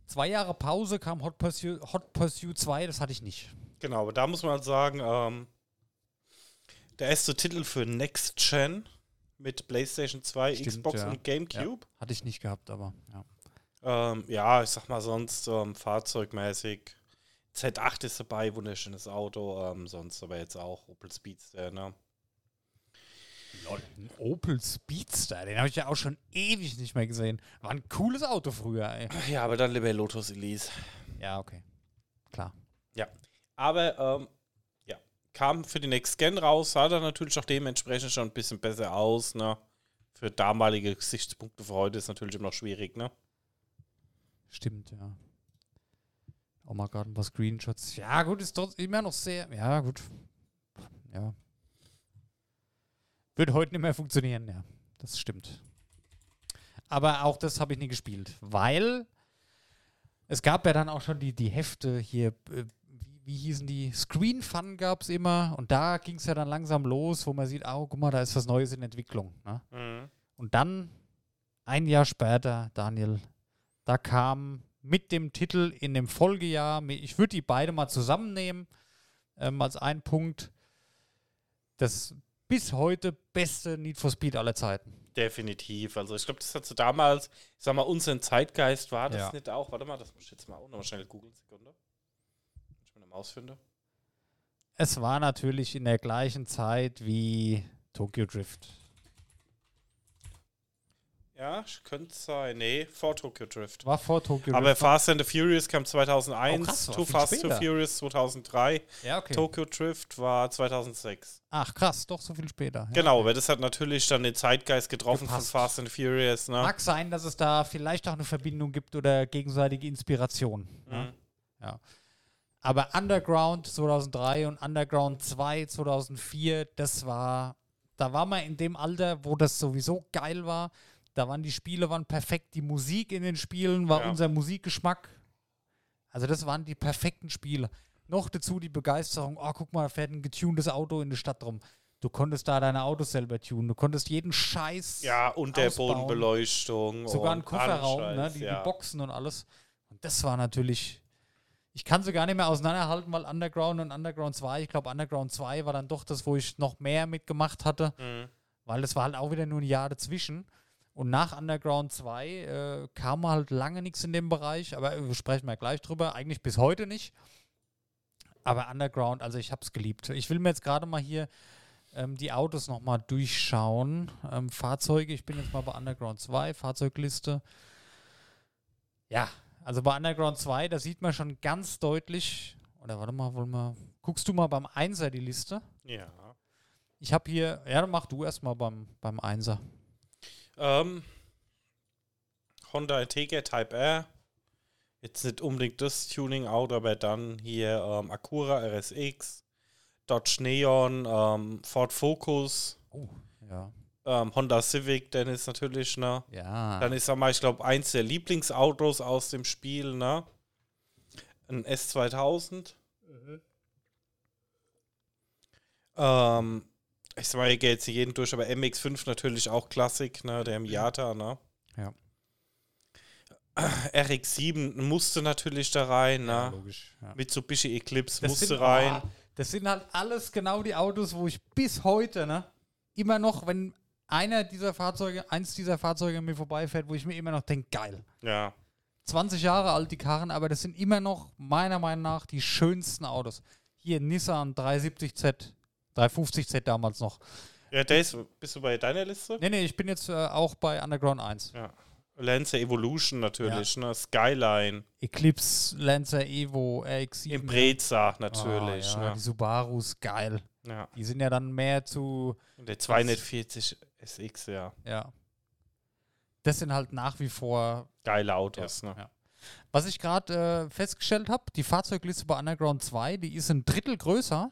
Zwei Jahre Pause kam Hot Pursuit, Hot Pursuit 2, das hatte ich nicht. Genau, aber da muss man halt sagen, ähm, der erste Titel für Next Gen mit PlayStation 2, Stimmt, Xbox ja. und GameCube. Hatte ich nicht gehabt, aber ja. Ähm, ja, ich sag mal sonst ähm, fahrzeugmäßig. Z8 ist dabei, wunderschönes Auto. Ähm, sonst aber jetzt auch Opel Speedster, ne? Ein Opel Speedster, den habe ich ja auch schon ewig nicht mehr gesehen. War ein cooles Auto früher, ey. Ja, aber dann lieber Lotus Elise. Ja, okay. Klar. Ja. Aber ähm, ja, kam für die Next Gen raus, sah dann natürlich auch dementsprechend schon ein bisschen besser aus, ne? Für damalige Gesichtspunkte für heute ist natürlich immer noch schwierig, ne? Stimmt, ja. Oh mal gerade ein paar Screenshots. Ja, gut, ist trotzdem immer noch sehr. Ja, gut. Ja. Wird heute nicht mehr funktionieren, ja. Das stimmt. Aber auch das habe ich nie gespielt, weil es gab ja dann auch schon die, die Hefte hier, äh, wie, wie hießen die? Screen Fun gab es immer und da ging es ja dann langsam los, wo man sieht, oh, guck mal, da ist was Neues in Entwicklung. Ne? Mhm. Und dann, ein Jahr später, Daniel, da kam mit dem Titel in dem Folgejahr, ich würde die beide mal zusammennehmen, ähm, als einen Punkt, das bis heute beste Need for Speed aller Zeiten. Definitiv. Also ich glaube, das hat so damals, ich sag mal, unseren Zeitgeist war das Ja. nicht auch. Warte mal, das muss ich jetzt mal auch noch schnell googeln, Sekunde. Wenn ich meine Maus finde. Es war natürlich in der gleichen Zeit wie Tokyo Drift. Ja, Ja, könnte sein. Nee, vor Tokyo Drift. War vor Tokyo Aber Drift. Fast and the Furious kam 2001, Oh, krass, Too Fast, Too später. Furious 2003, Ja, okay. Tokyo Drift war 2006. Ach, krass, doch so viel später. Ja. Genau, aber das hat natürlich dann den Zeitgeist getroffen Gepasst. von Fast and Furious. Ne? Mag sein, dass es da vielleicht auch eine Verbindung gibt oder gegenseitige Inspiration. Ja. Mhm. Aber Underground 2003 und Underground 2 2004, das war, da war man in dem Alter, wo das sowieso geil war. Da waren die Spiele waren perfekt, die Musik in den Spielen war Ja. unser Musikgeschmack. Also das waren die perfekten Spiele. Noch dazu die Begeisterung, oh guck mal, da fährt ein getuntes Auto in der Stadt rum. Du konntest da deine Autos selber tunen, du konntest jeden Scheiß Ja, und der ausbauen. Bodenbeleuchtung. Sogar und ein Kofferraum, ne? Die, ja. die Boxen und alles. Und das war natürlich. Ich kann sie gar nicht mehr auseinanderhalten, weil Underground und Underground 2, ich glaube, Underground 2 war dann doch das, wo ich noch mehr mitgemacht hatte, Mhm. weil das war halt auch wieder nur ein Jahr dazwischen. Und nach Underground 2 äh, kam halt lange nichts in dem Bereich, aber äh, sprechen wir gleich drüber. Eigentlich bis heute nicht. Aber Underground, also ich habe es geliebt. Ich will mir jetzt gerade mal hier ähm, die Autos nochmal durchschauen. Ähm, Fahrzeuge, ich bin jetzt mal bei Underground 2, Fahrzeugliste. Ja, also bei Underground 2, da sieht man schon ganz deutlich, oder warte mal, wollen wir, guckst du mal beim 1er die Liste? Ja. Ich habe hier, ja, dann mach du erstmal beim, beim 1er. Ähm, Honda Integra Type R. Jetzt nicht unbedingt das Tuning-Auto, aber dann hier ähm, Acura RSX, Dodge Neon, ähm, Ford Focus, Oh, ja. ähm, Honda Civic, dann ist natürlich, ne? Ja. Dann ist sag mal, ich glaube, eins der Lieblingsautos aus dem Spiel, ne? Ein S2000. Ähm, ich ich gehe jetzt jeden durch, aber MX5 natürlich auch Klassik, ne? Der Miata, ne? Ja. [clears throat] RX7 musste natürlich da rein, ne? ja, logisch. Ja. Mitsubishi Eclipse Das musste sind, rein. ah, das sind halt alles genau die Autos, wo ich bis heute, ne, immer noch, wenn einer dieser Fahrzeuge, eins dieser Fahrzeuge an mir vorbeifährt, wo ich mir immer noch denke, geil. Ja. 20 Jahre alt die Karren, aber das sind immer noch meiner Meinung nach die schönsten Autos. Hier Nissan 370Z, 350Z damals noch. Ja, Days, bist du bei deiner Liste? Nee, nee, ich bin jetzt äh, auch bei Underground 1. Ja. Lancer Evolution natürlich, ne? Skyline. Eclipse, Lancer, Evo, RX7. Impreza Ah, natürlich, ja, ne? Die Subarus, geil. Ja. Die sind ja dann mehr zu, Und der 240 SX, ja. ja. Das sind halt nach wie vor Geile Autos, Ja, ne? ja. Was ich gerade äh, festgestellt habe, die Fahrzeugliste bei Underground 2, die ist ein Drittel größer.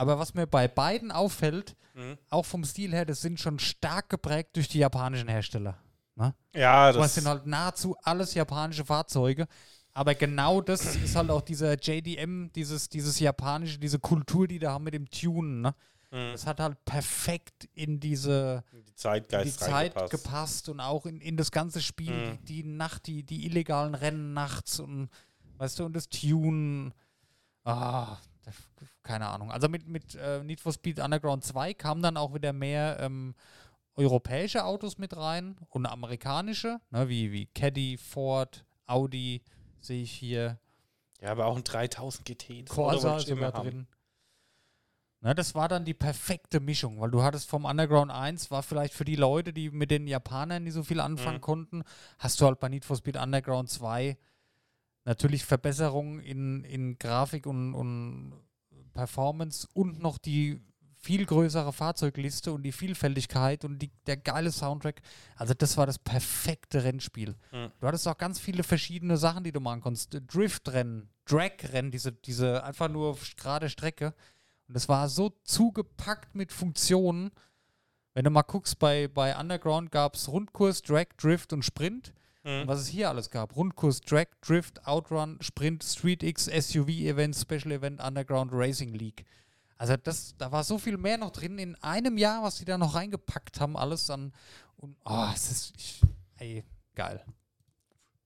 Aber was mir bei beiden auffällt, Mhm. auch vom Stil her, das sind schon stark geprägt durch die japanischen Hersteller. Ne? Ja, Das das sind halt nahezu alles japanische Fahrzeuge. Aber genau das ist halt auch dieser JDM, dieses, dieses japanische, diese Kultur, die da haben mit dem Tunen. Ne? Mhm. Das hat halt perfekt in diese, die die Zeitgeist Zeit reingepasst. gepasst und auch in, in das ganze Spiel, Mhm. die, die Nacht, die, die illegalen Rennen nachts und weißt du, und das Tunen. Ah, keine Ahnung. Also mit, mit äh, Need for Speed Underground 2 kam dann auch wieder mehr ähm, europäische Autos mit rein und amerikanische, ne, wie, wie Caddy, Ford, Audi, sehe ich hier. Ja, aber auch ein 3000 GT. Corsa sogar drin. Na, das war dann die perfekte Mischung, weil du hattest vom Underground 1, war vielleicht für die Leute, die mit den Japanern nicht so viel anfangen Mhm. konnten, hast du halt bei Need for Speed Underground 2 natürlich Verbesserungen in, in Grafik und, und Performance und noch die viel größere Fahrzeugliste und die Vielfältigkeit und die, der geile Soundtrack. Also das war das perfekte Rennspiel. Mhm. Du hattest auch ganz viele verschiedene Sachen, die du machen konntest. Driftrennen, Dragrennen, diese, diese einfach nur gerade Strecke. Und das war so zugepackt mit Funktionen. Wenn du mal guckst, bei, bei Underground gab es Rundkurs, Drag, Drift und Sprint. Mhm. Und was es hier alles gab. Rundkurs, Drag, Drift, Outrun, Sprint, Street X, SUV-Event, Special Event, Underground Racing League. Also das, da war so viel mehr noch drin in einem Jahr, was die da noch reingepackt haben, alles dann. Und oh, es ist, ich, ey, geil.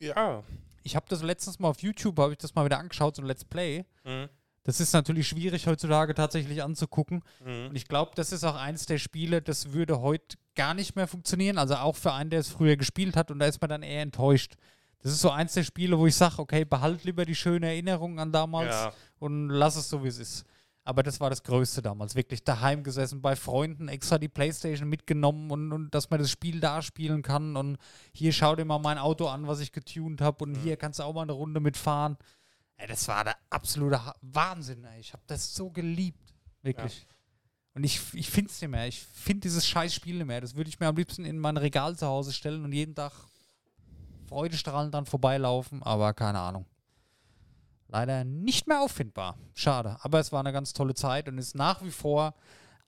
Ja. Ich habe das letztens mal auf YouTube, habe ich das mal wieder angeschaut, so ein Let's Play. Mhm. Das ist natürlich schwierig heutzutage tatsächlich anzugucken. Mhm. Und ich glaube, das ist auch eins der Spiele, das würde heute gar nicht mehr funktionieren. Also auch für einen, der es früher gespielt hat und da ist man dann eher enttäuscht. Das ist so eins der Spiele, wo ich sage, okay, behalt lieber die schöne Erinnerung an damals Ja. und lass es so, wie es ist. Aber das war das Größte damals. Wirklich daheim gesessen, bei Freunden, extra die Playstation mitgenommen und, und dass man das Spiel da spielen kann. Und hier schau dir mal mein Auto an, was ich getuned habe. Und hier kannst du auch mal eine Runde mitfahren. Ey, das war der absolute Wahnsinn. Ey. Ich habe das so geliebt. Wirklich. Und ich, ich finde es nicht mehr. Ich finde dieses scheiß Spiel nicht mehr. Das würde ich mir am liebsten in mein Regal zu Hause stellen und jeden Tag freudestrahlend dann vorbeilaufen. Aber keine Ahnung leider nicht mehr auffindbar. Schade. Aber es war eine ganz tolle Zeit und ist nach wie vor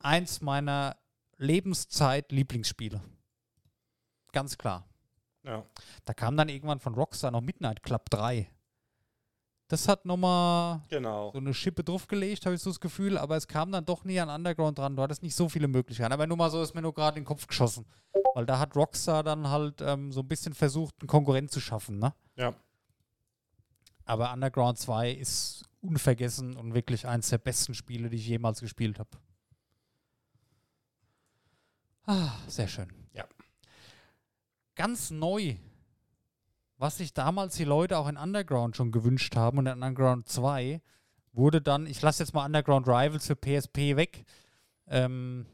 eins meiner Lebenszeit-Lieblingsspiele. Ganz klar. Ja. Da kam dann irgendwann von Rockstar noch Midnight Club 3. Das hat nochmal Genau. so eine Schippe draufgelegt, habe ich so das Gefühl, aber es kam dann doch nie an Underground dran. Du hattest nicht so viele Möglichkeiten. Aber nur mal so ist mir nur gerade in den Kopf geschossen. Weil da hat Rockstar dann halt ähm, so ein bisschen versucht, einen Konkurrent zu schaffen, ne? Ja. Aber Underground 2 ist unvergessen und wirklich eines der besten Spiele, die ich jemals gespielt habe. Ah, sehr schön. Ja. Ganz neu, was sich damals die Leute auch in Underground schon gewünscht haben und in Underground 2 wurde dann, ich lasse jetzt mal Underground Rivals für PSP weg, ähm,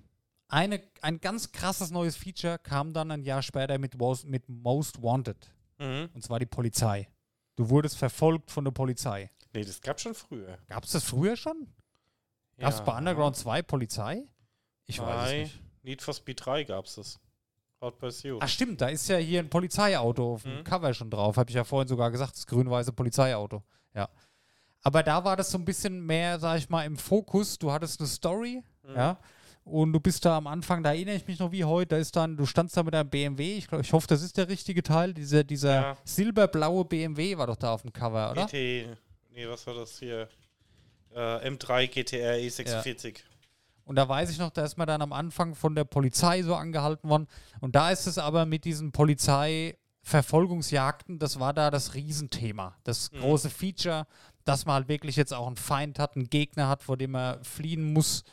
eine, ein ganz krasses neues Feature kam dann ein Jahr später mit, Most- mit Most Wanted. Mhm. Und zwar die Polizei. Du wurdest verfolgt von der Polizei. Nee, das gab schon früher. Gab es das früher schon? Gab es bei Underground 2 Polizei? Ich weiß es Nein. nicht. Need for Speed 3 gab es das. Hot Pursuit. Ach stimmt, da ist ja hier ein Polizeiauto auf dem Mhm. Cover schon drauf. Habe ich ja vorhin sogar gesagt, das grün-weiße Polizeiauto. Ja. Aber da war das so ein bisschen mehr, sag ich mal, im Fokus. Du hattest eine Story, Mhm. ja. Und du bist da am Anfang, da erinnere ich mich noch wie heute, da ist dann, du standst da mit einem BMW, ich, glaub, ich hoffe, das ist der richtige Teil, dieser, dieser Ja. silberblaue BMW war doch da auf dem Cover, oder? GT. Nee, was war das hier? Äh, M3 GTR E46. Und da weiß ich noch, da ist man dann am Anfang von der Polizei so angehalten worden. Und da ist es aber mit diesen Polizeiverfolgungsjagden, das war da das Riesenthema. Das Mhm. große Feature, dass man halt wirklich jetzt auch einen Feind hat, einen Gegner hat, vor dem er fliehen muss,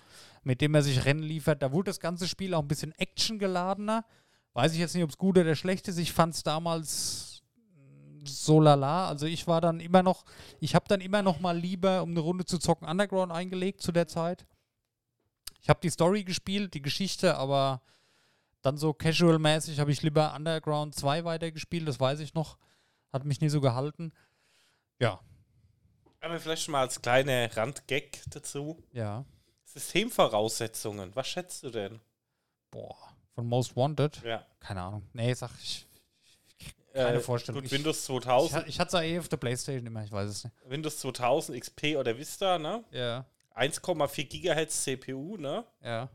mit dem er sich Rennen liefert. Da wurde das ganze Spiel auch ein bisschen actiongeladener. Weiß ich jetzt nicht, ob es gut oder schlecht ist. Ich fand es damals so lala. Also ich war dann immer noch, ich habe dann immer noch mal lieber, um eine Runde zu zocken, Underground eingelegt zu der Zeit. Ich habe die Story gespielt, die Geschichte, aber dann so casual-mäßig habe ich lieber Underground 2 weitergespielt, das weiß ich noch. Hat mich nie so gehalten. Ja, Aber vielleicht schon mal als kleiner Randgag dazu. ja. Systemvoraussetzungen. Was schätzt du denn? Boah, von Most Wanted? Ja. Keine Ahnung. Nee, sag ich. Keine Äh, Vorstellung. Gut, Ich- Windows Ich, 2000, ha- ich hatte es eh auf der Playstation immer, ich weiß es nicht. Windows 2000 XP oder Vista, ne? Ja, 1,4 Gigahertz CPU, ne? ja.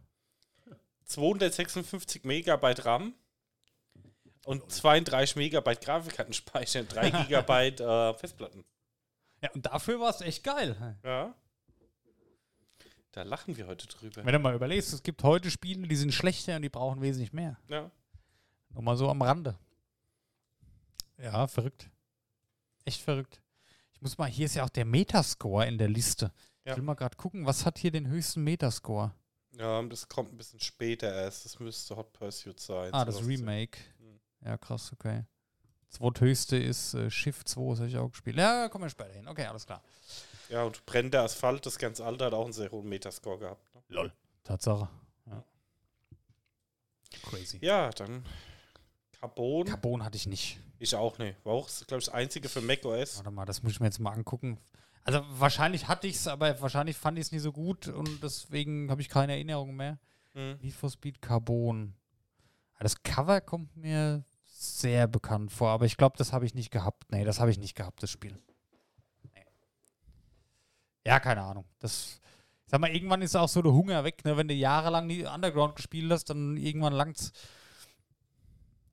256 Megabyte RAM und 32 Megabyte Grafikkartenspeicher, 3 [laughs] Gigabyte äh, Festplatten. Ja, und dafür war es echt geil. Ja. Da lachen wir heute drüber. Wenn du mal überlegst, es gibt heute Spiele, die sind schlechter und die brauchen wesentlich mehr. Ja. Nur mal so am Rande. Ja, verrückt. Echt verrückt. Ich muss mal, hier ist ja auch der Metascore in der Liste. Ja. Ich will mal gerade gucken, was hat hier den höchsten Metascore? ja, das kommt ein bisschen später erst. Das müsste Hot Pursuit sein. Ah, das 2010. Remake. Hm. Ja, krass, okay. Zweithöchste ist äh, Shift 2, das habe ich auch gespielt. Ja, kommen wir später hin. Okay, alles klar. Ja, und brennender Asphalt, das ganz alte, hat auch einen sehr hohen Metascore gehabt. Ne? Lol. Tatsache. Ja. Crazy. Ja, dann Carbon. Carbon hatte ich nicht. ich auch nicht. War auch, glaube ich, das einzige für macOS. Warte mal, das muss ich mir jetzt mal angucken. Also wahrscheinlich hatte ich es, aber wahrscheinlich fand ich es nie so gut und deswegen habe ich keine Erinnerung mehr. Hm. Need for Speed Carbon. Ah, Das Cover kommt mir sehr bekannt vor, aber ich glaube, das habe ich nicht gehabt. Nee, das habe ich nicht gehabt, das Spiel. Nee. Ja, keine Ahnung. Das, ich sag mal, irgendwann ist auch so der Hunger weg, ne? Wenn du jahrelang nie Underground gespielt hast, dann irgendwann langt's.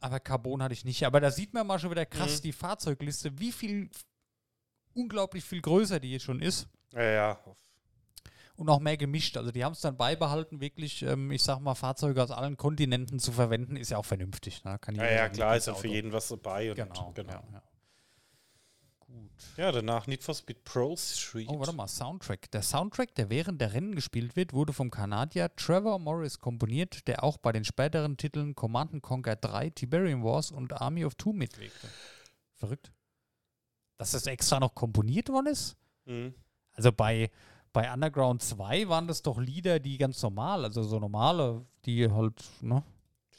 Aber Carbon hatte ich nicht. Aber da sieht man mal schon wieder krass Mhm. die Fahrzeugliste, wie viel, unglaublich viel größer die jetzt schon ist Ja, ja. und auch mehr gemischt. Also die haben es dann beibehalten, wirklich, ähm, ich sag mal, Fahrzeuge aus allen Kontinenten zu verwenden, ist ja auch vernünftig. Ne? Kann Ja, ja, klar, ist ja für jeden was dabei. Und Genau, genau. Ja, ja. Gut. Ja, danach Need for Speed Pro Street. Oh, warte mal, Soundtrack. Der Soundtrack, der während der Rennen gespielt wird, wurde vom Kanadier Trevor Morris komponiert, der auch bei den späteren Titeln Command Conquer 3, Tiberium Wars und Army of Two mitwirkte. Verrückt. Dass das extra noch komponiert worden ist? Mhm. Also bei, bei Underground 2 waren das doch Lieder, die ganz normal, also so normale, die halt, ne?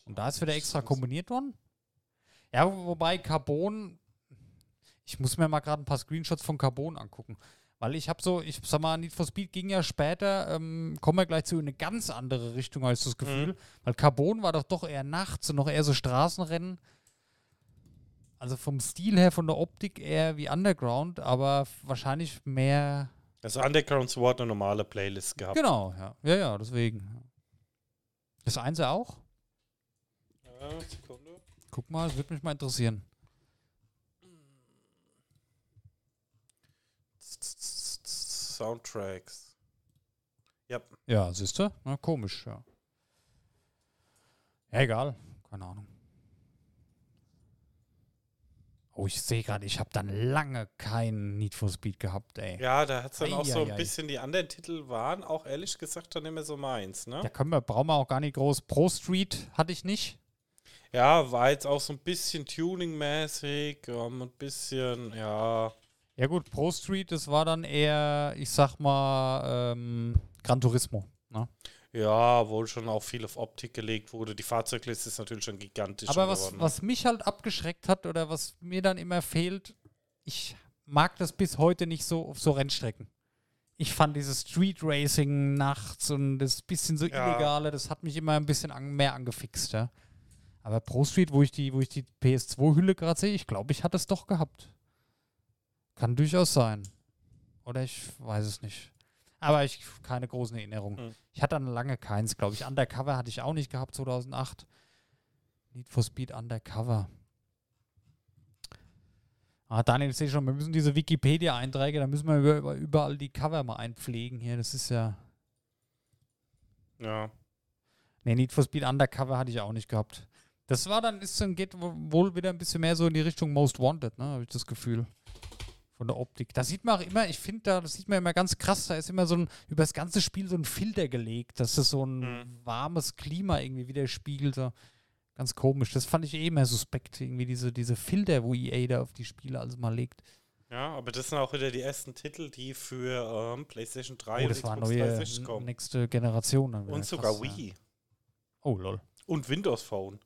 Und da ist wieder extra kombiniert worden? Ja, wo- wobei Carbon, ich muss mir mal gerade ein paar Screenshots von Carbon angucken. Weil ich habe so, ich sag mal, Need for Speed ging ja später, ähm, kommen wir gleich zu, in eine ganz andere Richtung, habe ich das Gefühl. Weil Carbon war doch doch eher nachts und noch eher so Straßenrennen. Also vom Stil her, von der Optik eher wie Underground, aber wahrscheinlich mehr. Also Underground Sword eine normale Playlist gehabt. Genau, ja. Ja, ja, deswegen. Das Einser auch? Ja, Sekunde. Guck mal, das würde mich mal interessieren. Soundtracks. Ja, Ja, siehst du? Na, komisch, ja. Ja, egal. Keine Ahnung. Oh, ich sehe gerade, ich habe dann lange keinen Need for Speed gehabt, ey. ja da hat es dann auch so ein Eieiei. bisschen, die anderen Titel waren auch ehrlich gesagt dann nicht mehr so meins, ne? Da können wir, brauchen wir auch gar nicht groß. Pro Street hatte ich nicht. Ja, war jetzt auch so ein bisschen Tuning-mäßig, ähm, ein bisschen, ja, Ja gut, Pro Street, das war dann eher, ich sag mal, ähm, Gran Turismo. Ne? Ja, wohl schon auch viel auf Optik gelegt wurde. Die Fahrzeugliste ist natürlich schon gigantisch. Aber was, geworden, was mich halt abgeschreckt hat oder was mir dann immer fehlt, ich mag das bis heute nicht so auf so Rennstrecken. Ich fand dieses Street Racing nachts und das bisschen so Ja. illegale, das hat mich immer ein bisschen an, mehr angefixt, ja. Aber Pro Street, wo ich die, wo ich die PS2-Hülle gerade sehe, ich glaube, ich hatte es doch gehabt. Kann durchaus sein. Oder ich weiß es nicht. Aber ich keine großen Erinnerungen. Hm. Ich hatte dann lange keins, glaube ich. Undercover hatte ich auch nicht gehabt, 2008. Need for Speed Undercover. Ah, Daniel, ich sehe schon, wir müssen diese Wikipedia-Einträge, da müssen wir über, über, überall die Cover mal einpflegen hier. Das ist ja. Ja. Nee, Need for Speed Undercover hatte ich auch nicht gehabt. Das war dann, ist dann, geht wo- wohl wieder ein bisschen mehr so in die Richtung Most Wanted, ne? Habe ich das Gefühl. Von der Optik. Da sieht man auch immer, ich finde da, das sieht man immer ganz krass, da ist immer so ein, über das ganze Spiel so ein Filter gelegt, dass das so ein Mhm. warmes Klima irgendwie widerspiegelt. So. Ganz komisch. Das fand ich eh immer suspekt, irgendwie diese, diese Filter, wo EA da auf die Spiele alles mal legt. Ja, aber das sind auch wieder die ersten Titel, die für ähm, PlayStation 3 Oh, das war neue 360 kommen. nächste Generation. Dann. Und sogar Krass, ja. Wii. Oh, lol. Und Windows Phone.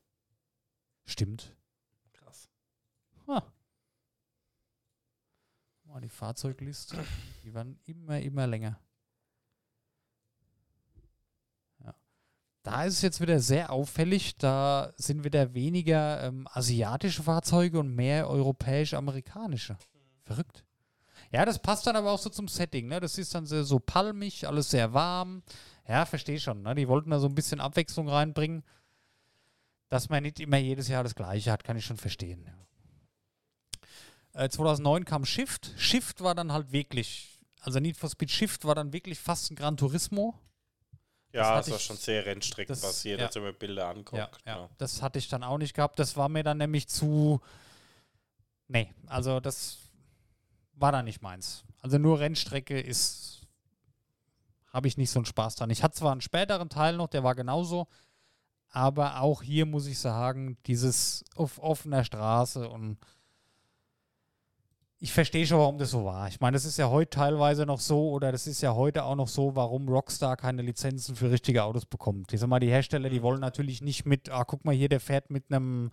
Stimmt. Krass. Ah. Mal die Fahrzeugliste. Die werden immer, immer länger. Ja. Da ist es jetzt wieder sehr auffällig. Da sind wieder weniger ähm, asiatische Fahrzeuge und mehr europäisch-amerikanische. Verrückt. Ja, das passt dann aber auch so zum Setting. Ne? Das ist dann sehr, so palmig, alles sehr warm. Ja, verstehe schon. Ne? Die wollten da so ein bisschen Abwechslung reinbringen. Dass man nicht immer jedes Jahr das Gleiche hat, kann ich schon verstehen. Ja. Äh, 2009 kam Shift. Shift war dann halt wirklich, also Need for Speed Shift war dann wirklich fast ein Gran Turismo. Das Ja, hatte es war schon sehr rennstreckenbasiert, das- als wenn man Bilder anguckt. Ja, ja. Ja. Das hatte ich dann auch nicht gehabt. Das war mir dann nämlich zu. Nee, also das war dann nicht meins. Also nur Rennstrecke ist. Habe ich nicht so einen Spaß dran. Ich hatte zwar einen späteren Teil noch, der war genauso. Aber auch hier muss ich sagen, dieses auf offener Straße und. Ich verstehe schon, warum das so war. Ich meine, das ist ja heute teilweise noch so, oder das ist ja heute auch noch so, warum Rockstar keine Lizenzen für richtige Autos bekommt. Ich sag mal, die Hersteller, die wollen natürlich nicht mit, ah, guck mal hier, der fährt mit einem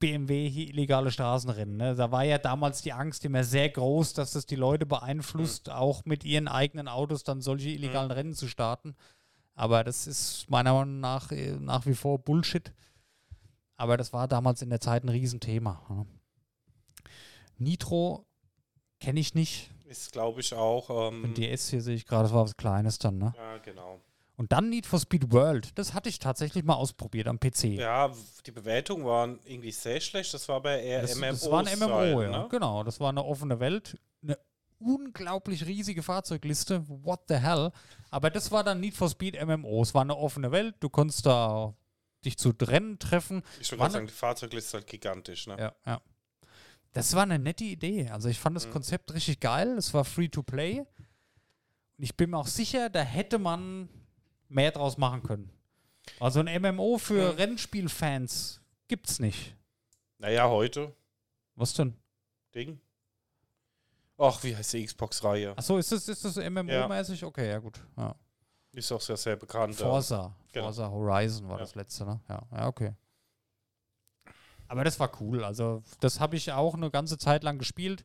BMW hier illegale Straßenrennen. Ne? Da war ja damals die Angst immer sehr groß, dass das die Leute beeinflusst, auch mit ihren eigenen Autos dann solche illegalen Rennen zu starten. Aber das ist meiner Meinung nach äh, nach wie vor Bullshit. Aber das war damals in der Zeit ein Riesenthema. Ja. Nitro kenne ich nicht. Ist, glaube ich, auch. Ähm, Ein DS hier sehe ich gerade, das war was Kleines dann. Ne? ja, genau. Und dann Need for Speed World. Das hatte ich tatsächlich mal ausprobiert am PC. Ja, die Bewertungen waren irgendwie sehr schlecht. Das war aber eher Das, MMO. das war ein MMO, Style, ja. Ne? Genau, das war eine offene Welt. Eine unglaublich riesige Fahrzeugliste. What the hell? Aber das war dann Need for Speed MMO. Es war eine offene Welt. Du konntest da dich zu Rennen treffen. Ich würde sagen, die Fahrzeugliste ist halt gigantisch. Ne? Ja, ja. Das war eine nette Idee. Also ich fand das Mhm. Konzept richtig geil. Es war free to play. Und ich bin mir auch sicher, da hätte man mehr draus machen können. Also ein MMO für Mhm. Rennspielfans gibt's nicht. Naja, heute. Was denn? Ding. Ach, wie heißt die Xbox-Reihe? Achso, ist das, ist das MMO-mäßig? Okay, ja gut. Ja. Ist auch sehr, sehr bekannt. ja. Forza. Genau. Forza Horizon war Ja. das letzte, ne? Ja, ja, okay. Aber das war cool. Also, das habe ich auch eine ganze Zeit lang gespielt.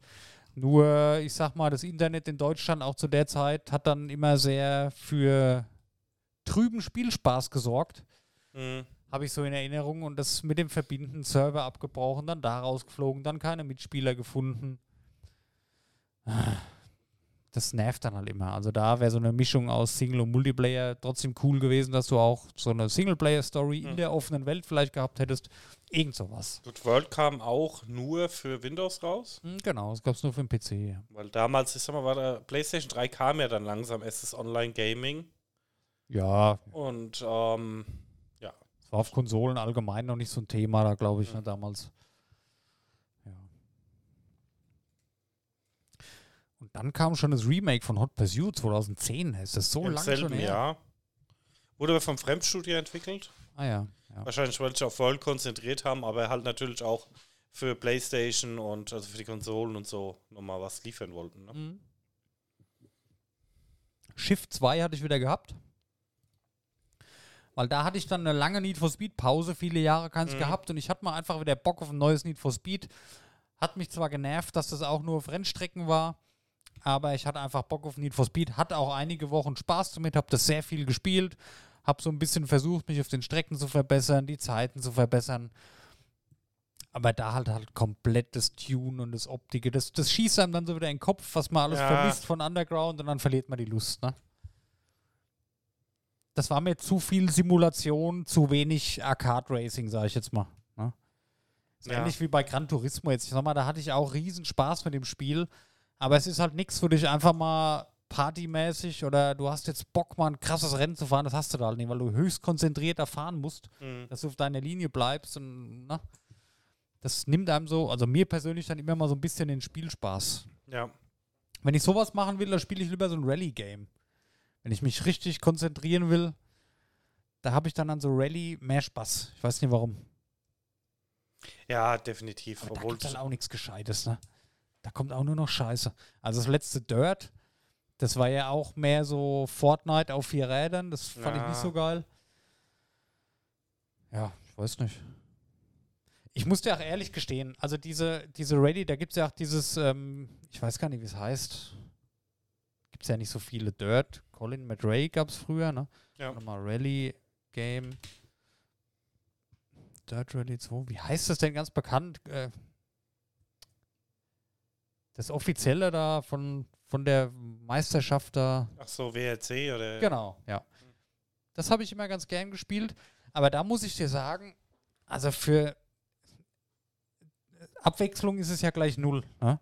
Nur, ich sag mal, das Internet in Deutschland auch zu der Zeit hat dann immer sehr für trüben Spielspaß gesorgt. Mhm. Habe ich so in Erinnerung. Und das mit dem Verbinden Server abgebrochen, dann da rausgeflogen, dann keine Mitspieler gefunden. Das nervt dann halt immer. Also da wäre so eine Mischung aus Single und Multiplayer trotzdem cool gewesen, dass du auch so eine Singleplayer-Story in Mhm. der offenen Welt vielleicht gehabt hättest. Irgend sowas. Gut, World kam auch nur für Windows raus. Hm, Genau, das gab es nur für den PC. Ja. Weil damals, ich sag mal, war der PlayStation 3 kam ja dann langsam erst das Online-Gaming. Ja, Und ähm, es war auf Konsolen allgemein noch nicht so ein Thema da, glaube ich, Mhm. ne, damals. Und dann kam schon das Remake von Hot Pursuit 2010. Ist das so im lange schon selben her? Jahr. Wurde aber vom Fremdstudio entwickelt. Ah ja. ja. Wahrscheinlich, weil sie auf World konzentriert haben, aber halt natürlich auch für PlayStation und also für die Konsolen und so nochmal was liefern wollten. Ne? Mhm. Shift 2 hatte ich wieder gehabt. Weil da hatte ich dann eine lange Need for Speed Pause, viele Jahre keins Mhm. gehabt und ich hatte mal einfach wieder Bock auf ein neues Need for Speed. Hat mich zwar genervt, dass das auch nur auf Rennstrecken war, aber ich hatte einfach Bock auf Need for Speed, hatte auch einige Wochen Spaß damit, habe das sehr viel gespielt, habe so ein bisschen versucht, mich auf den Strecken zu verbessern, die Zeiten zu verbessern. Aber da halt halt komplett das Tune und das Optische, das, das schießt einem dann so wieder in den Kopf, was man alles Ja. vermisst von Underground und dann verliert man die Lust, ne? Das war mir zu viel Simulation, zu wenig Arcade-Racing, sage ich jetzt mal. Ne? Ist Ja. Ähnlich wie bei Gran Turismo jetzt. Ich sag mal, da hatte ich auch riesen Spaß mit dem Spiel. Aber es ist halt nichts, wo dich einfach mal partymäßig oder du hast jetzt Bock, mal ein krasses Rennen zu fahren. Das hast du da halt nicht, weil du höchst konzentriert da fahren musst, Mhm. dass du auf deiner Linie bleibst. Und, ne? Das nimmt einem so, also mir persönlich dann immer mal so ein bisschen den Spielspaß. Ja. Wenn ich sowas machen will, dann spiele ich lieber so ein Rallye-Game. Wenn ich mich richtig konzentrieren will, da habe ich dann an so Rallye mehr Spaß. Ich weiß nicht warum. ja, definitiv. Aber da Obwohl gibt halt auch nichts Gescheites, ne? Da kommt auch nur noch Scheiße. Also das letzte Dirt, das war ja auch mehr so Fortnite auf vier Rädern. Das fand ich Ja. nicht so geil. Ja, ich weiß nicht. Ich muss dir auch ehrlich gestehen, also diese, diese Rallye, da gibt es ja auch dieses, ähm, ich weiß gar nicht, wie es heißt. Gibt es ja nicht so viele Dirt. Colin McRae gab es früher, ne? Ja. Nochmal Rallye Game. Dirt Rally 2. Wie heißt das denn ganz bekannt? Äh, das offizielle da von, von der Meisterschaft da. Ach so, WRC oder? Genau, ja. Das habe ich immer ganz gern gespielt. Aber da muss ich dir sagen, also für Abwechslung ist es ja gleich null. Ne?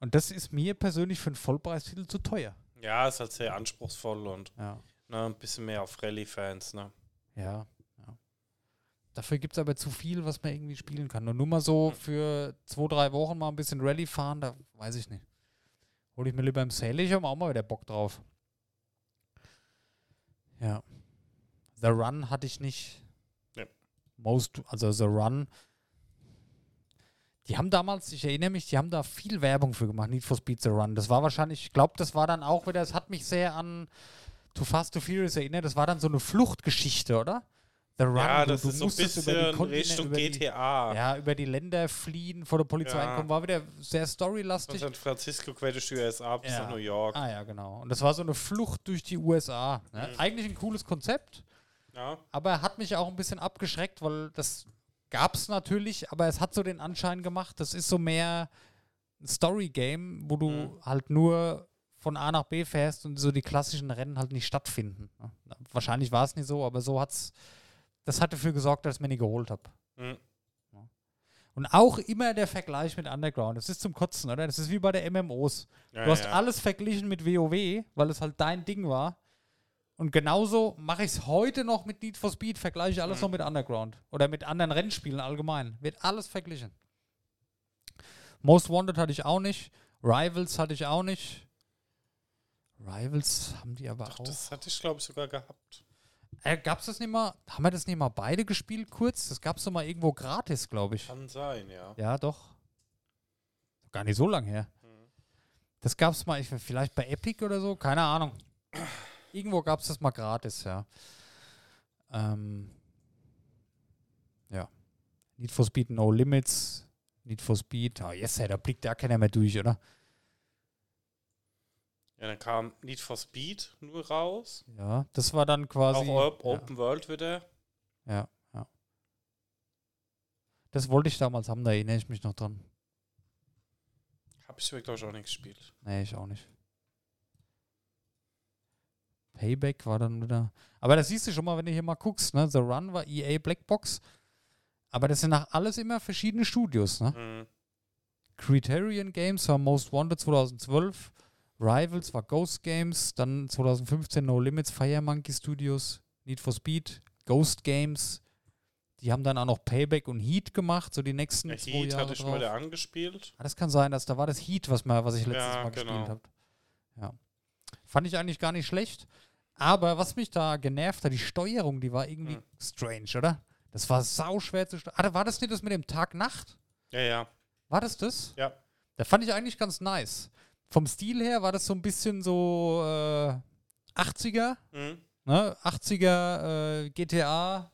Und das ist mir persönlich für einen Vollpreistitel zu teuer. Ja, ist halt sehr anspruchsvoll und Ja. ne, ein bisschen mehr auf Rallye-Fans. Ne? Ja, ja. Dafür gibt es aber zu viel, was man irgendwie spielen kann. Und nur mal so für zwei, drei Wochen mal ein bisschen Rallye fahren, da weiß ich nicht. Hol ich mir lieber im Sale, ich habe auch mal wieder Bock drauf. Ja. The Run hatte ich nicht. Ja. Most, also The Run. Die haben damals, ich erinnere mich, die haben da viel Werbung für gemacht, Need for Speed The Run. Das war wahrscheinlich, ich glaube, das war dann auch wieder, es hat mich sehr an Too Fast to Furious erinnert. Das war dann so eine Fluchtgeschichte, oder? The Run. Ja, du- das du ist so ein bisschen Kontinente- Richtung über die- GTA. Ja, über die Länder fliehen, vor der Polizei Ja. einkommen. War wieder sehr Von storylastig. San Francisco quer durch die USA bis Ja. nach New York. Ah ja, genau. Und das war so eine Flucht durch die USA. Ne? Mhm. Eigentlich ein cooles Konzept, Ja. aber hat mich auch ein bisschen abgeschreckt, weil das gab es natürlich, aber es hat so den Anschein gemacht, das ist so mehr ein Story-Game, wo du Mhm. halt nur von A nach B fährst und so die klassischen Rennen halt nicht stattfinden. Ne? Wahrscheinlich war es nicht so, aber so hat's. Das hat dafür gesorgt, dass ich mir nie geholt habe. Mhm. Und auch immer der Vergleich mit Underground. Das ist zum Kotzen, oder? Das ist wie bei der MMOs. Ja, Du hast ja. alles verglichen mit WoW, weil es halt dein Ding war. Und genauso mache ich es heute noch mit Need for Speed, vergleiche ich alles Mhm. noch mit Underground. Oder mit anderen Rennspielen allgemein. Wird alles verglichen. Most Wanted hatte ich auch nicht. Rivals hatte ich auch nicht. Rivals haben die aber Doch, auch. das hatte ich, glaube ich, sogar gehabt. Äh, gab's das nicht mal? Haben wir das nicht mal beide gespielt kurz? Das gab's doch mal irgendwo gratis, glaube ich. Kann sein, ja. Ja, doch. Gar nicht so lang her. Mhm. Das gab es mal, ich, vielleicht bei Epic oder so, keine Ahnung. Irgendwo gab es das mal gratis, ja. Ähm, ja. Need for Speed No Limits. Need for Speed. Ah, yes, da blickt da keiner mehr durch, oder? Ja, dann kam Need for Speed nur raus. Ja, das war dann quasi. Auch Op Open World wieder. Ja, ja. Das wollte ich damals haben, da erinnere ich mich noch dran. Hab ich, glaube ich, auch nicht gespielt. Nee, ich auch nicht. Payback war dann wieder. Aber das siehst du schon mal, wenn du hier mal guckst, ne? The Run war EA Blackbox. Aber das sind nach alles immer verschiedene Studios, ne? Mhm. Criterion Games war Most Wanted 2012. Rivals war Ghost Games. Dann 2015 No Limits, Fire Monkey Studios. Need for Speed, Ghost Games. Die haben dann auch noch Payback und Heat gemacht, so die nächsten Der zwei Heat Jahre hatte ich drauf. mal da angespielt. Ah, das kann sein, dass da war das Heat, was, mal, was ich letztes Ja, Mal genau. gespielt habe. Ja. Fand ich eigentlich gar nicht schlecht. Aber was mich da genervt hat, die Steuerung, die war irgendwie Hm. strange, oder? Das war sau schwer zu steuern. Ah, war das nicht das mit dem Tag-Nacht? Ja, ja. War das das? Ja. Da fand ich eigentlich ganz nice. Vom Stil her war das so ein bisschen so äh, 80er, Mhm. ne? 80er äh, GTA.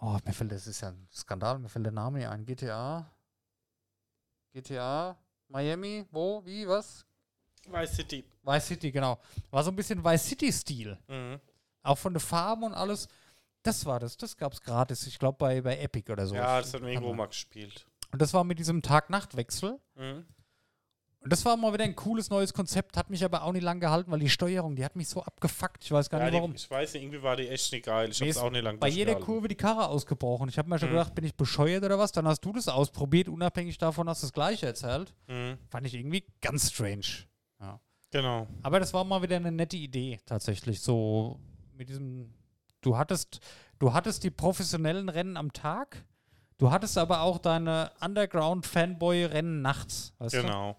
Oh, mir fällt, das ist ja ein Skandal, mir fällt der Name nicht ein. GTA. GTA, Miami, wo, wie, was? Vice City. Vice City, genau. War so ein bisschen Vice City-Stil. Mhm. Auch von der Farbe und alles. Das war das. Das gab es gratis. Ich glaube bei, bei Epic oder so. Ja, das hat mir irgendwo mal gespielt. Und das war mit diesem Tag-Nacht-Wechsel. Mhm. Und das war mal wieder ein cooles neues Konzept, hat mich aber auch nicht lang gehalten, weil die Steuerung, die hat mich so abgefuckt. Ich weiß gar Ja, nicht die, warum. ich weiß nicht, irgendwie war die echt nicht geil. Ich Mir hab's auch nicht lange Bei jeder. Kurve die Karre ausgebrochen. Ich habe mir schon Mhm. gedacht, bin ich bescheuert oder was? Dann hast du das ausprobiert, unabhängig davon hast du das gleiche erzählt. Mhm. Fand ich irgendwie ganz strange. Genau. Aber das war mal wieder eine nette Idee, tatsächlich. So mit diesem, du hattest, du hattest die professionellen Rennen am Tag, du hattest aber auch deine Underground-Fanboy-Rennen nachts. Weißt du? Genau.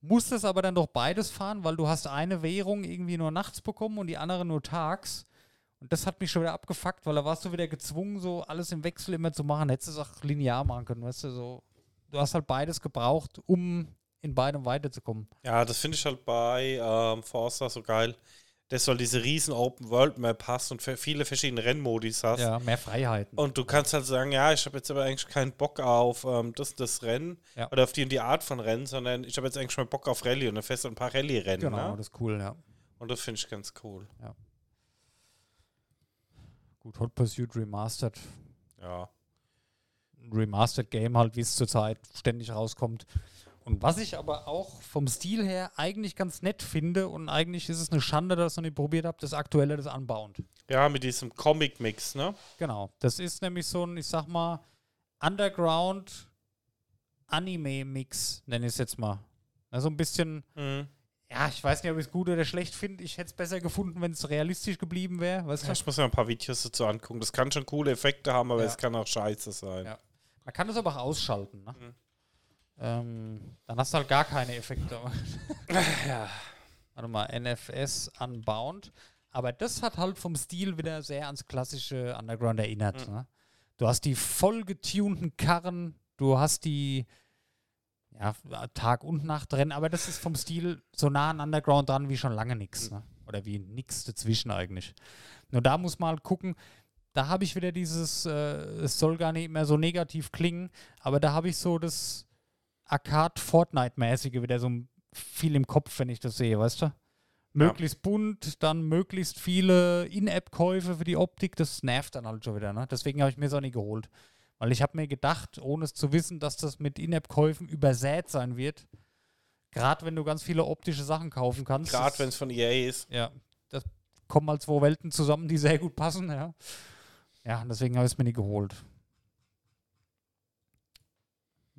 musstest aber dann doch beides fahren, weil du hast eine Währung irgendwie nur nachts bekommen und die andere nur tags. Und das hat mich schon wieder abgefuckt, weil da warst du wieder gezwungen, so alles im Wechsel immer zu machen. Hättest du es auch linear machen können, weißt du, so. Du hast halt beides gebraucht, um in beidem weiterzukommen. Ja, das finde ich halt bei ähm, Forza so geil, dass du halt diese riesen Open World Map hast und viele verschiedene Rennmodis hast. Ja, mehr Freiheiten. Und du kannst halt sagen, ja, ich habe jetzt aber eigentlich keinen Bock auf ähm, das, das Rennen Ja. oder auf die, die Art von Rennen, sondern ich habe jetzt eigentlich mal Bock auf Rallye und dann fährst du ein paar Rallye-Rennen. genau, Ne? das ist cool, ja. Und das finde ich ganz cool. Gut, Hot Pursuit Remastered. Ja. Ein Remastered Game halt, wie es zurzeit ständig rauskommt. Und was ich aber auch vom Stil her eigentlich ganz nett finde und eigentlich ist es eine Schande, dass ich es noch nicht probiert habe, das aktuelle, das Unbound. Ja, mit diesem Comic-Mix, ne? Genau. Das ist nämlich so ein, ich sag mal, Underground Anime-Mix, nenne ich es jetzt mal. Also ein bisschen, Mhm. ja, ich weiß nicht, ob ich es gut oder schlecht finde. Ich hätte es besser gefunden, wenn es realistisch geblieben wäre. Du? Ich muss mir ein paar Videos dazu angucken. Das kann schon coole Effekte haben, aber Ja. es kann auch scheiße sein. Ja. Man kann das aber auch ausschalten. Ne? Mhm. Ähm, dann hast du halt gar keine Effekte. [laughs] Ja. Warte mal, NFS Unbound. Aber das hat halt vom Stil wieder sehr ans klassische Underground erinnert. Mhm. Ne? Du hast die voll getunten Karren, du hast die ja, Tag- und Nachtrennen, aber das ist vom Stil so nah an Underground dran wie schon lange nichts. Ne? Oder wie nix dazwischen eigentlich. Nur da muss man halt gucken, da habe ich wieder dieses, äh, es soll gar nicht mehr so negativ klingen, aber da habe ich so das Arcade-Fortnite-mäßige wieder so viel im Kopf, wenn ich das sehe, weißt du? Möglichst bunt, dann möglichst viele In-App-Käufe für die Optik, das nervt dann halt schon wieder, ne? Deswegen habe ich mir es auch nicht geholt. Weil ich habe mir gedacht, ohne es zu wissen, dass das mit In-App-Käufen übersät sein wird. Gerade wenn du ganz viele optische Sachen kaufen kannst. Gerade wenn es von EA ist. ja, das kommen mal zwei Welten zusammen, die sehr gut passen, ja. Ja, deswegen habe ich es mir nicht geholt.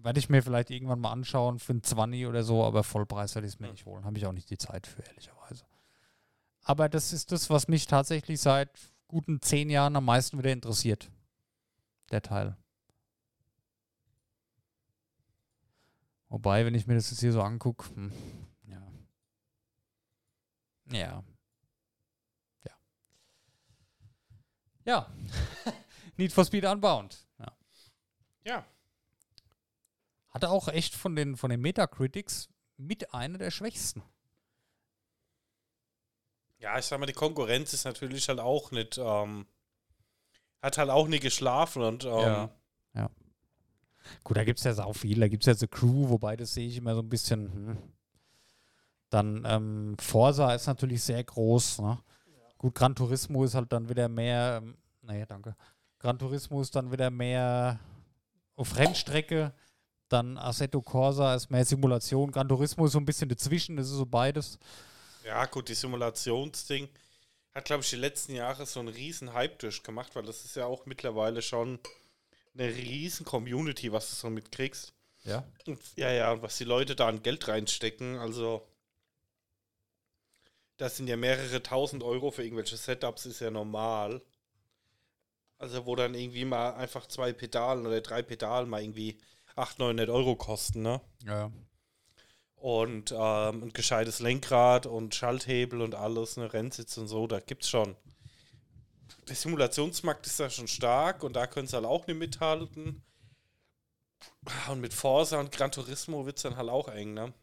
Werde ich mir vielleicht irgendwann mal anschauen für einen 20 oder so, aber Vollpreis werde ich es mir nicht holen. Habe ich auch nicht die Zeit für, ehrlicherweise. Aber das ist das, was mich tatsächlich seit guten zehn Jahren am meisten wieder interessiert. Der Teil. Wobei, wenn ich mir das jetzt hier so angucke, hm, ja. Ja. Ja. Ja. [laughs] Need for Speed Unbound. Ja. Ja. Hatte auch echt von den, von den Metacritics mit einer der schwächsten. Ja, ich sag mal, die Konkurrenz ist natürlich halt auch nicht, ähm, hat halt auch nicht geschlafen und ähm, Ja. Ja. Gut, da gibt es ja sau viel. Da gibt es ja The Crew, wobei das sehe ich immer so ein bisschen. Hm. Dann ähm, Forsa ist natürlich sehr groß. Ne? Gut, Gran Turismo ist halt dann wieder mehr. Ähm, naja, danke. Gran Turismo ist dann wieder mehr auf Rennstrecke. Dann Assetto Corsa ist mehr Simulation. Gran Turismo ist so ein bisschen dazwischen. Das ist so beides. Ja, gut, die Simulationsding hat, glaube ich, die letzten Jahre so einen riesen Hype durchgemacht, weil das ist ja auch mittlerweile schon eine riesen Community, was du so mitkriegst. Ja. Und, ja, ja, und was die Leute da an Geld reinstecken, also das sind ja mehrere tausend Euro für irgendwelche Setups, ist ja normal. Also wo dann irgendwie mal einfach zwei Pedalen oder drei Pedalen mal irgendwie 800, 900 Euro kosten, ne? Ja. und ähm, ein gescheites Lenkrad und Schalthebel und alles, eine Rennsitz und so, da gibt's schon. Der Simulationsmarkt ist da schon stark und da können sie halt auch nicht mithalten. Und mit Forza und Gran Turismo wird's dann halt auch eng, ne?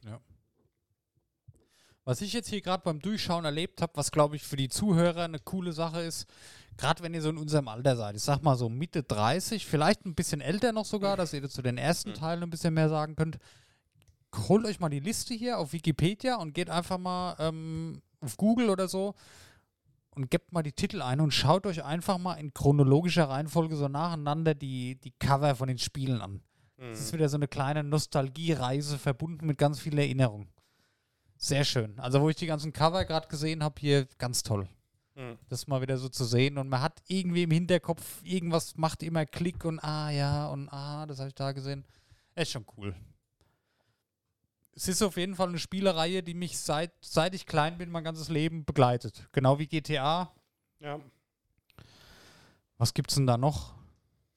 Was ich jetzt hier gerade beim Durchschauen erlebt habe, was glaube ich für die Zuhörer eine coole Sache ist, gerade wenn ihr so in unserem Alter seid, ich sag mal so Mitte 30, vielleicht ein bisschen älter noch sogar, dass ihr zu den ersten Teilen ein bisschen mehr sagen könnt, holt euch mal die Liste hier auf Wikipedia und geht einfach mal ähm, auf Google oder so und gebt mal die Titel ein und schaut euch einfach mal in chronologischer Reihenfolge so nacheinander die, die Cover von den Spielen an. Das ist wieder so eine kleine Nostalgiereise verbunden mit ganz viel Erinnerung. Sehr schön. Also, wo ich die ganzen Cover gerade gesehen habe, hier ganz toll. Mhm. Das mal wieder so zu sehen. Und man hat irgendwie im Hinterkopf, irgendwas macht immer Klick und ah ja und ah, das habe ich da gesehen. Ist schon cool. Es ist auf jeden Fall eine Spielereihe, die mich seit, seit ich klein bin, mein ganzes Leben begleitet. Genau wie GTA. Ja. Was gibt's denn da noch?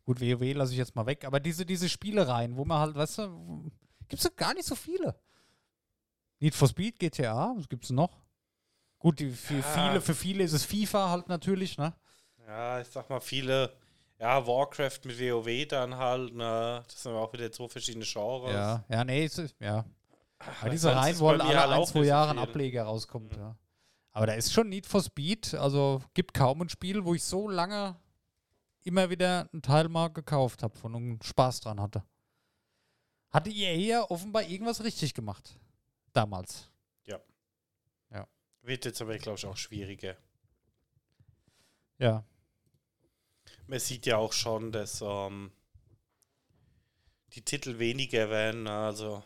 Gut, WoW lasse ich jetzt mal weg, aber diese, diese Spielereien, wo man halt, weißt du, gibt's doch gar nicht so viele. Need for Speed, GTA, was gibt's denn noch? Gut, die, für, Ja. viele, für viele ist es FIFA halt natürlich, ne? Ja, ich sag mal, viele, ja, Warcraft mit WoW dann halt, ne? Das sind aber auch wieder zwei verschiedene Genres. Ja, ja, nee, es ist, ja. Aber Weil diese bei wollen alle halt ein, zwei Jahre ein. Ableger rauskommt, ja. Aber da ist schon Need for Speed, also gibt kaum ein Spiel, wo ich so lange immer wieder einen Teil mal gekauft habe und einen Spaß dran hatte. Hatte ihr eher offenbar irgendwas richtig gemacht. Damals. Wird jetzt aber, glaube ich, auch schwieriger. Ja. Man sieht ja auch schon, dass ähm, die Titel weniger werden. Also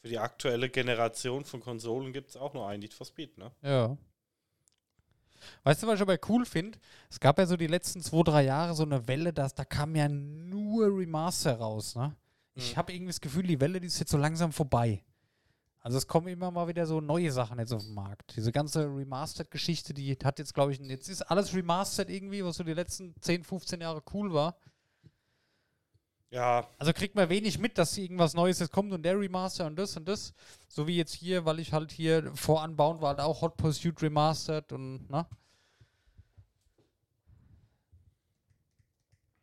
für die aktuelle Generation von Konsolen gibt es auch nur ein Need for Speed, ne? Ja. Weißt du, was ich aber cool finde? Es gab ja so die letzten zwei, drei Jahre so eine Welle, dass, da kam ja nur Remaster raus, ne? Ich Mhm. habe irgendwie das Gefühl, die Welle, die ist jetzt so langsam vorbei. Also es kommen immer mal wieder so neue Sachen jetzt auf den Markt. Diese ganze Remastered-Geschichte, die hat jetzt, glaube ich, jetzt ist alles Remastered irgendwie, was so die letzten 10, 15 Jahre cool war. Ja, Also kriegt man wenig mit, dass irgendwas Neues jetzt kommt und der Remaster und das und das. So wie jetzt hier, weil ich halt hier voranbauen war, halt auch Hot Pursuit Remastered und, ne?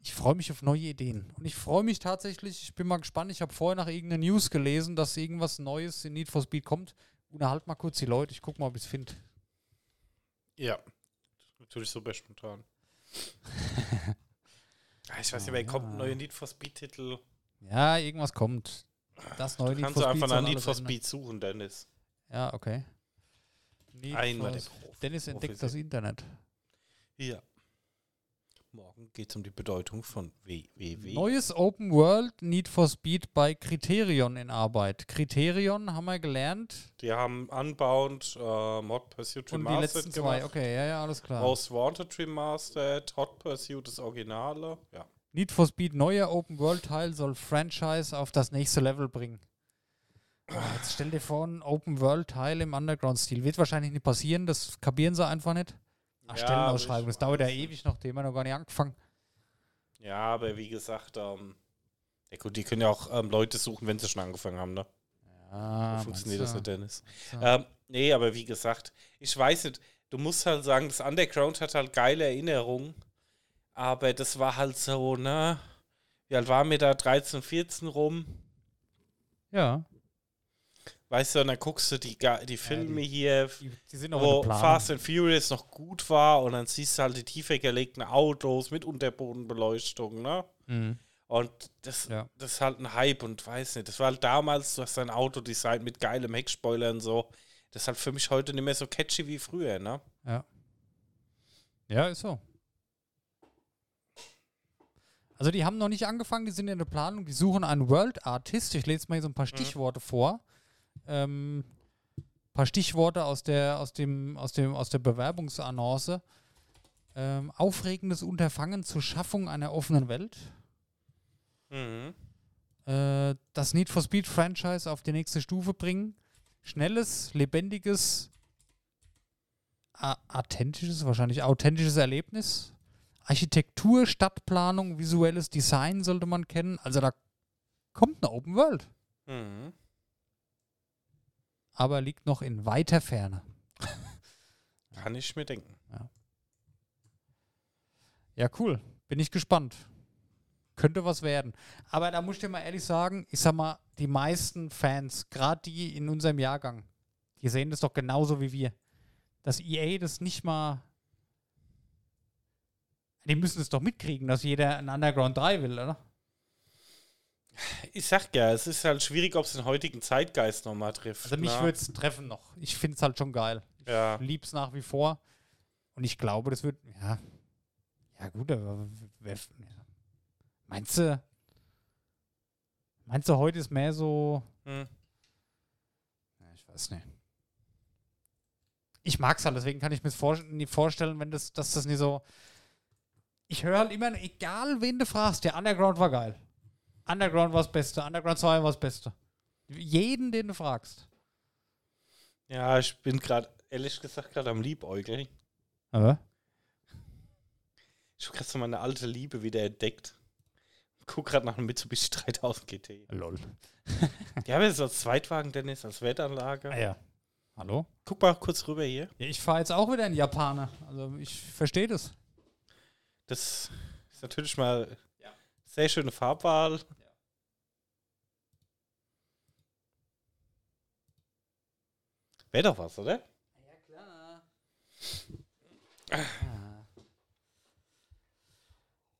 Ich freue mich auf neue Ideen. Und ich freue mich tatsächlich, ich bin mal gespannt, ich habe vorher nach irgendeiner News gelesen, dass irgendwas Neues in Need for Speed kommt. Unterhalt mal kurz die Leute, ich guck mal, ob ich es finde. ja. Natürlich super spontan. [laughs] Ja, ich weiß nicht, wer kommt ein neuer Need for Speed-Titel? Ja, irgendwas kommt. Das neue Need Kannst for du Speed einfach nach Need for ändern. Speed suchen, Dennis. Ja, okay. Need Einmal. Dennis entdeckt das. Internet. Ja. Morgen geht es um die Bedeutung von WWW. Neues Open World Need for Speed bei Criterion in Arbeit. Criterion haben wir gelernt. Die haben Unbound, äh, Mod Pursuit Und die Remastered letzten zwei. gemacht. Okay, ja, ja, alles klar. Most Wanted Remastered, Hot Pursuit das Originale. Ja. Need for Speed neuer Open World Teil soll Franchise auf das nächste Level bringen. Jetzt stell dir vor, ein Open World Teil im Underground-Stil. Wird wahrscheinlich nicht passieren, das kapieren sie einfach nicht. Ach, Stellenausschreibung, das dauert ja ewig noch, den haben wir noch gar nicht angefangen. ja, aber wie gesagt, ähm, ja gut, die können ja auch ähm, Leute suchen, wenn sie schon angefangen haben, ne? Ja, So funktioniert das meinst nicht, Dennis. Ähm, nee, aber wie gesagt, ich weiß nicht, du musst halt sagen, das Underground hat halt geile Erinnerungen, aber das war halt so, ne? Wie alt waren wir da? 13, 14 rum? Ja. Weißt du, und dann guckst du die, die Filme hier, Die, die sind auch in wo. Fast and Furious noch gut war und dann siehst du halt die tiefer gelegten Autos mit Unterbodenbeleuchtung, ne? Mhm. Und das, Ja. das ist halt ein Hype und weiß nicht. Das war halt damals, du hast dein Auto designt mit geilem Heckspoiler und so. Das ist halt für mich heute nicht mehr so catchy wie früher, ne? Ja, ist so. Also die haben noch nicht angefangen, die sind in der Planung, die suchen einen World Artist. Ich lese mal hier so ein paar Stichworte vor. Ähm, paar Stichworte aus der, aus dem, aus dem, aus der Bewerbungsannonce. Ähm, aufregendes Unterfangen zur Schaffung einer offenen Welt. Mhm. Äh, das Need for Speed Franchise auf die nächste Stufe bringen. Schnelles, lebendiges, authentisches, wahrscheinlich authentisches Erlebnis. Architektur, Stadtplanung, visuelles Design sollte man kennen. Also da kommt eine Open World, Mhm. Aber liegt noch in weiter Ferne. Kann ich mir denken. Ja, cool. Bin ich gespannt. Könnte was werden. Aber da muss ich dir mal ehrlich sagen, ich sag mal, die meisten Fans, gerade die in unserem Jahrgang, die sehen das doch genauso wie wir. Dass EA das nicht mal. Die müssen es doch mitkriegen, dass jeder ein Underground 3 will, oder? Ich sag ja, es ist halt schwierig, ob es den heutigen Zeitgeist nochmal trifft. Also mich ne? würde es treffen noch. Ich finde es halt schon geil. Ja. Ich lieb's nach wie vor. Und ich glaube, das wird. Ja. Ja, gut, aber wer, ja. meinst du. Meinst du, heute ist mehr so. Hm. Ja, ich weiß nicht. Ich mag's halt, deswegen kann ich mir vor, nicht vorstellen, wenn das, dass das nicht so. Ich höre halt immer, egal wen du fragst, der Underground war geil. Underground war das Beste, Underground 2 war das Beste. Jeden, den du fragst. Ja, ich bin gerade, ehrlich gesagt, gerade am Liebäugeln. Aber? Ich habe gerade so meine alte Liebe wieder entdeckt. Guck gerade nach einem Mitsubishi 3000 GT. Lol. Die haben jetzt als Zweitwagen, Dennis, als Wettanlage. Ah ja. Hallo? Guck mal kurz rüber hier. Ja, ich fahre jetzt auch wieder in Japaner. Also ich verstehe das. Das ist natürlich mal sehr schöne Farbwahl. Wäre doch was, oder? Ja, klar.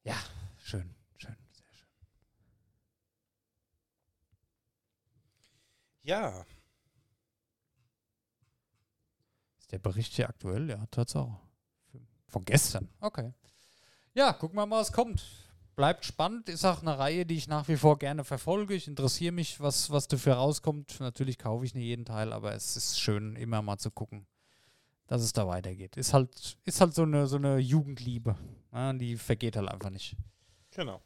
Ja, schön, schön, sehr schön. Ja. Ist der Bericht hier aktuell? Ja, Tatsache. Von gestern. Okay. Ja, gucken wir mal, was kommt. Bleibt spannend. Ist auch eine Reihe, die ich nach wie vor gerne verfolge. Ich interessiere mich, was, was dafür rauskommt. Natürlich kaufe ich nicht jeden Teil, aber es ist schön, immer mal zu gucken, dass es da weitergeht. Ist halt, ist halt so eine, so eine Jugendliebe. Ja, die vergeht halt einfach nicht. Genau.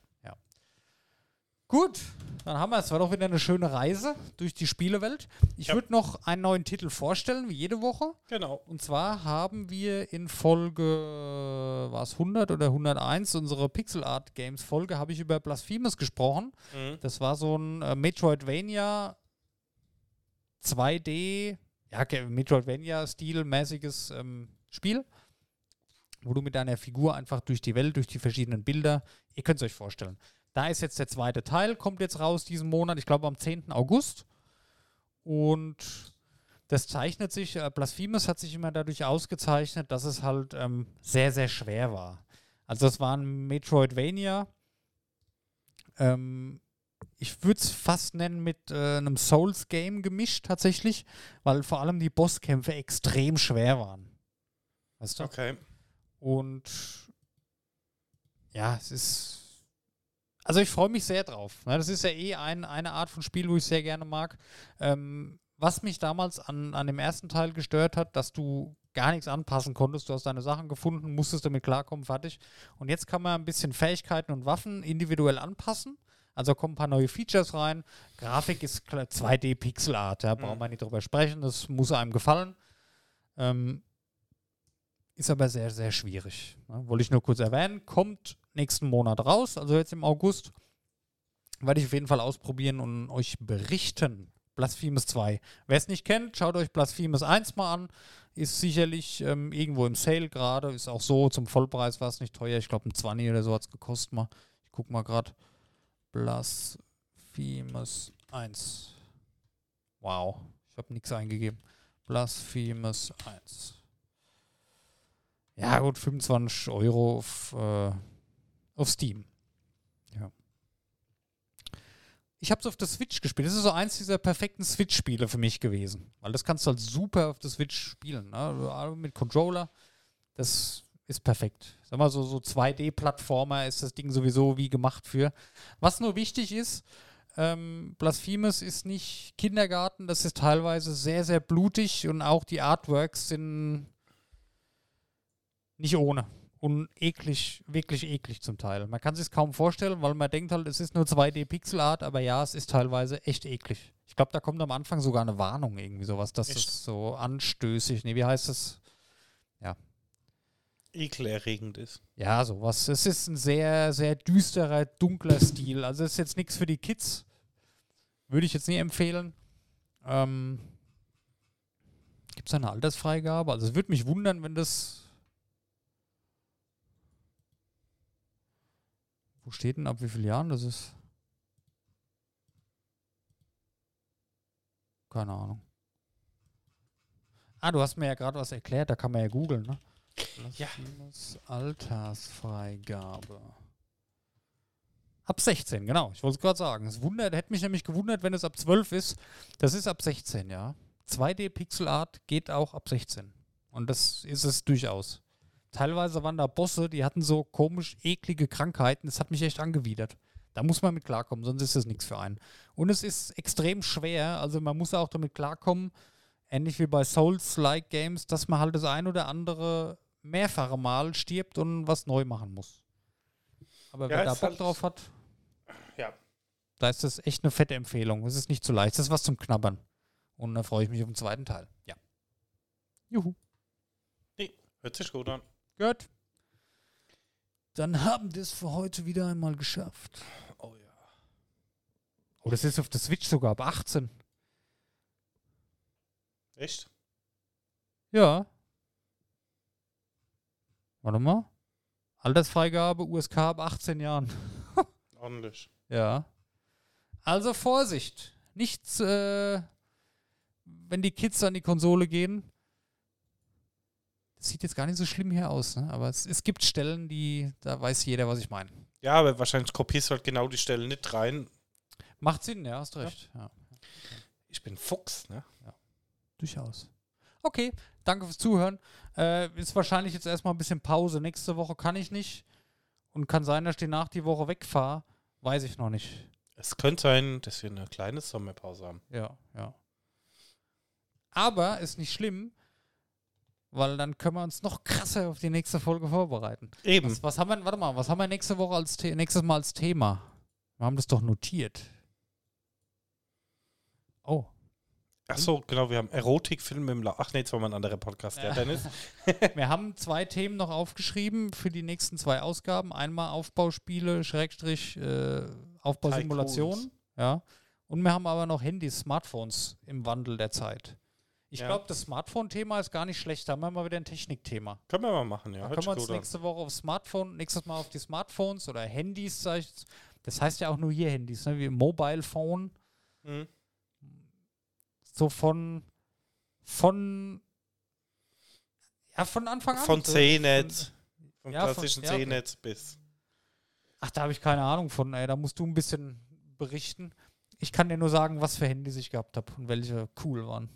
Gut, dann haben wir es. War doch wieder eine schöne Reise durch die Spielewelt. Ich Ja. würde noch einen neuen Titel vorstellen, wie jede Woche. Genau. Und zwar haben wir in Folge, war es 100 oder 101, unsere Pixel Art Games Folge, habe ich über Blasphemous gesprochen. Mhm. Das war so ein äh, Metroidvania 2D, ja, ge- Metroidvania-Stil-mäßiges ähm, Spiel, wo du mit deiner Figur einfach durch die Welt, durch die verschiedenen Bilder, ihr könnt es euch vorstellen. Da ist jetzt der zweite Teil, kommt jetzt raus diesen Monat, ich glaube am 10. August. Und das zeichnet sich, äh, Blasphemous hat sich immer dadurch ausgezeichnet, dass es halt ähm, sehr, sehr schwer war. Also es war ein Metroidvania. Ähm, ich würde es fast nennen mit äh, einem Souls-Game gemischt tatsächlich, weil vor allem die Bosskämpfe extrem schwer waren. Weißt du? Okay. Und ja, es ist. Also ich freue mich sehr drauf. Ne, das ist ja eh ein, eine Art von Spiel, wo ich sehr gerne mag. Ähm, was mich damals an, an dem ersten Teil gestört hat, dass du gar nichts anpassen konntest. Du hast deine Sachen gefunden, musstest damit klarkommen, fertig. Und jetzt kann man ein bisschen Fähigkeiten und Waffen individuell anpassen. Also kommen ein paar neue Features rein. Grafik ist klar, 2D Pixel Art, da brauchen wir nicht drüber sprechen. Das muss einem gefallen. Ähm, ist aber sehr, sehr schwierig. Ne? Wollte ich nur kurz erwähnen. Kommt nächsten Monat raus, also jetzt im August. Werde ich auf jeden Fall ausprobieren und euch berichten. Blasphemous 2. Wer es nicht kennt, schaut euch Blasphemous 1 mal an. Ist sicherlich ähm, irgendwo im Sale gerade. Ist auch so, zum Vollpreis war es nicht teuer. Ich glaube, ein 20 oder so hat es gekostet mal. Ich gucke mal gerade. Blasphemous 1. Wow. Ich habe nichts eingegeben. Blasphemous 1. Ja, gut, 25 Euro auf, äh, auf Steam. Ja. Ich habe es auf der Switch gespielt. Das ist so eins dieser perfekten Switch-Spiele für mich gewesen. Weil das kannst du halt super auf der Switch spielen. Ne? Mit Controller. Das ist perfekt. Sag mal, so, so 2D-Plattformer ist das Ding sowieso wie gemacht für. Was nur wichtig ist, ähm, Blasphemous ist nicht Kindergarten, das ist teilweise sehr, sehr blutig und auch die Artworks sind nicht ohne. Und eklig, wirklich eklig zum Teil. Man kann sich es kaum vorstellen, weil man denkt halt, es ist nur 2D-Pixel-Art, aber ja, es ist teilweise echt eklig. Ich glaube, da kommt am Anfang sogar eine Warnung, irgendwie sowas, dass Echt? es so anstößig, nee, wie heißt es? Ekelerregend ist. Ja, sowas. Es ist ein sehr, sehr düsterer, dunkler Stil. Also ist jetzt nichts für die Kids. Würde ich jetzt nie empfehlen. Ähm, Gibt es eine Altersfreigabe? Also es würde mich wundern, wenn das. Wo steht denn ab wie vielen Jahren das ist? Keine Ahnung. Ah, du hast mir ja gerade was erklärt, da kann man ja googeln, ne? Ja. Altersfreigabe. Ab 16, genau. Ich wollte es gerade sagen. Es wundert, hätte mich nämlich gewundert, wenn es ab 12 ist. Das ist ab 16, ja. 2D Pixel Art geht auch ab 16. Und das ist es durchaus. Teilweise waren da Bosse, die hatten so komisch eklige Krankheiten. Das hat mich echt angewidert. Da muss man mit klarkommen, sonst ist das nichts für einen. Und es ist extrem schwer. Also man muss auch damit klarkommen, ähnlich wie bei Souls-like Games, dass man halt das ein oder andere mehrfache Mal stirbt und was neu machen muss. Aber Ja, wer da Bock halt- drauf hat, Ja. da ist das echt eine fette Empfehlung. Es ist nicht zu leicht. Das ist was zum Knabbern. Und da freue ich mich auf den zweiten Teil. Ja. Juhu. Hört sich gut an. Gut. Dann haben wir es für heute wieder einmal geschafft. Oh ja. Oh, das ist auf der Switch sogar ab 18. Echt? Ja. Warte mal. Altersfreigabe USK ab 18 Jahren. [laughs] Ordentlich. Ja. Also Vorsicht. Nichts, äh, wenn die Kids an die Konsole gehen. Sieht jetzt gar nicht so schlimm hier aus, ne? aber es, es gibt Stellen, die, da weiß jeder, was ich meine. Ja, aber wahrscheinlich kopierst du halt genau die Stelle nicht rein. Macht Sinn, ja, hast recht. Ja. Ich bin Fuchs, ne? Durchaus. Okay, danke fürs Zuhören. Äh, ist wahrscheinlich jetzt erstmal ein bisschen Pause. Nächste Woche kann ich nicht. Und kann sein, dass ich die nach die Woche wegfahre. Weiß ich noch nicht. Es könnte sein, dass wir eine kleine Sommerpause haben. Ja, ja. Aber ist nicht schlimm, weil dann können wir uns noch krasser auf die nächste Folge vorbereiten. Eben. Was, was haben wir, warte mal, was haben wir nächste Woche als nächstes Mal als Thema? Wir haben das doch notiert. Oh, Ach so, genau, wir haben Erotikfilme im La Ach nee, jetzt war mal ein anderer Podcast, der Ja. Dennis. [laughs] wir haben zwei Themen noch aufgeschrieben für die nächsten zwei Ausgaben. Einmal Aufbauspiele, Schrägstrich, äh, Aufbausimulation. Ja. Und wir haben aber noch Handys, Smartphones im Wandel der Zeit. Ich Ja. glaube, das Smartphone-Thema ist gar nicht schlecht. Da haben wir mal wieder ein Technikthema. Können wir mal machen, ja. Da können wir uns nächste Woche auf Smartphone, nächstes Mal auf die Smartphones oder Handys, sag ich. Das heißt ja auch nur hier Handys, ne? wie Mobile Phone. Mhm. So von, von, ja, von Anfang an. Von so, C-Netz. Vom Ja, von- klassischen ja. C-Netz bis. Ach, da habe ich keine Ahnung von, ey. Da musst du ein bisschen berichten. Ich kann dir nur sagen, was für Handys ich gehabt habe und welche cool waren.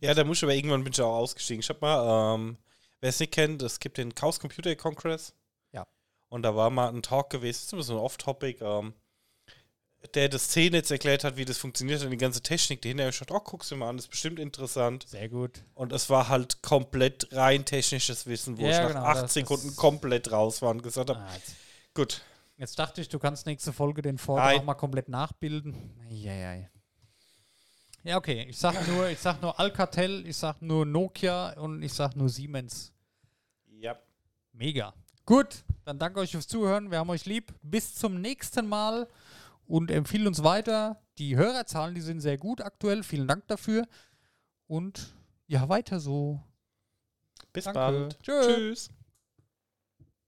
Ja, da muss ich aber irgendwann bin ich auch ausgestiegen. Ich hab mal, ähm, wer es nicht kennt, es gibt den Chaos Computer Congress. Ja. Und da war mal ein Talk gewesen, das ist immer so ein Off-Topic, ähm, der das C-Netz erklärt hat, wie das funktioniert und die ganze Technik dahinter. Ich dachte, oh, guck's dir mal an, das ist bestimmt interessant. Sehr gut. Und es war halt komplett rein technisches Wissen, wo Ja, ich nach genau, acht Sekunden komplett raus war und gesagt habe, Ah, gut, jetzt dachte ich, du kannst nächste Folge den Vortrag Nein. mal komplett nachbilden. Ja, ja. Okay. Ich sag nur, ich sag nur Alcatel, ich sag nur Nokia und ich sag nur Siemens. ja. Mega. Gut, dann danke euch fürs Zuhören. Wir haben euch lieb. Bis zum nächsten Mal und empfiehlt uns weiter. Die Hörerzahlen, die sind sehr gut aktuell. Vielen Dank dafür. Und ja, weiter so. Bis Danke. bald. Tschö. Tschüss.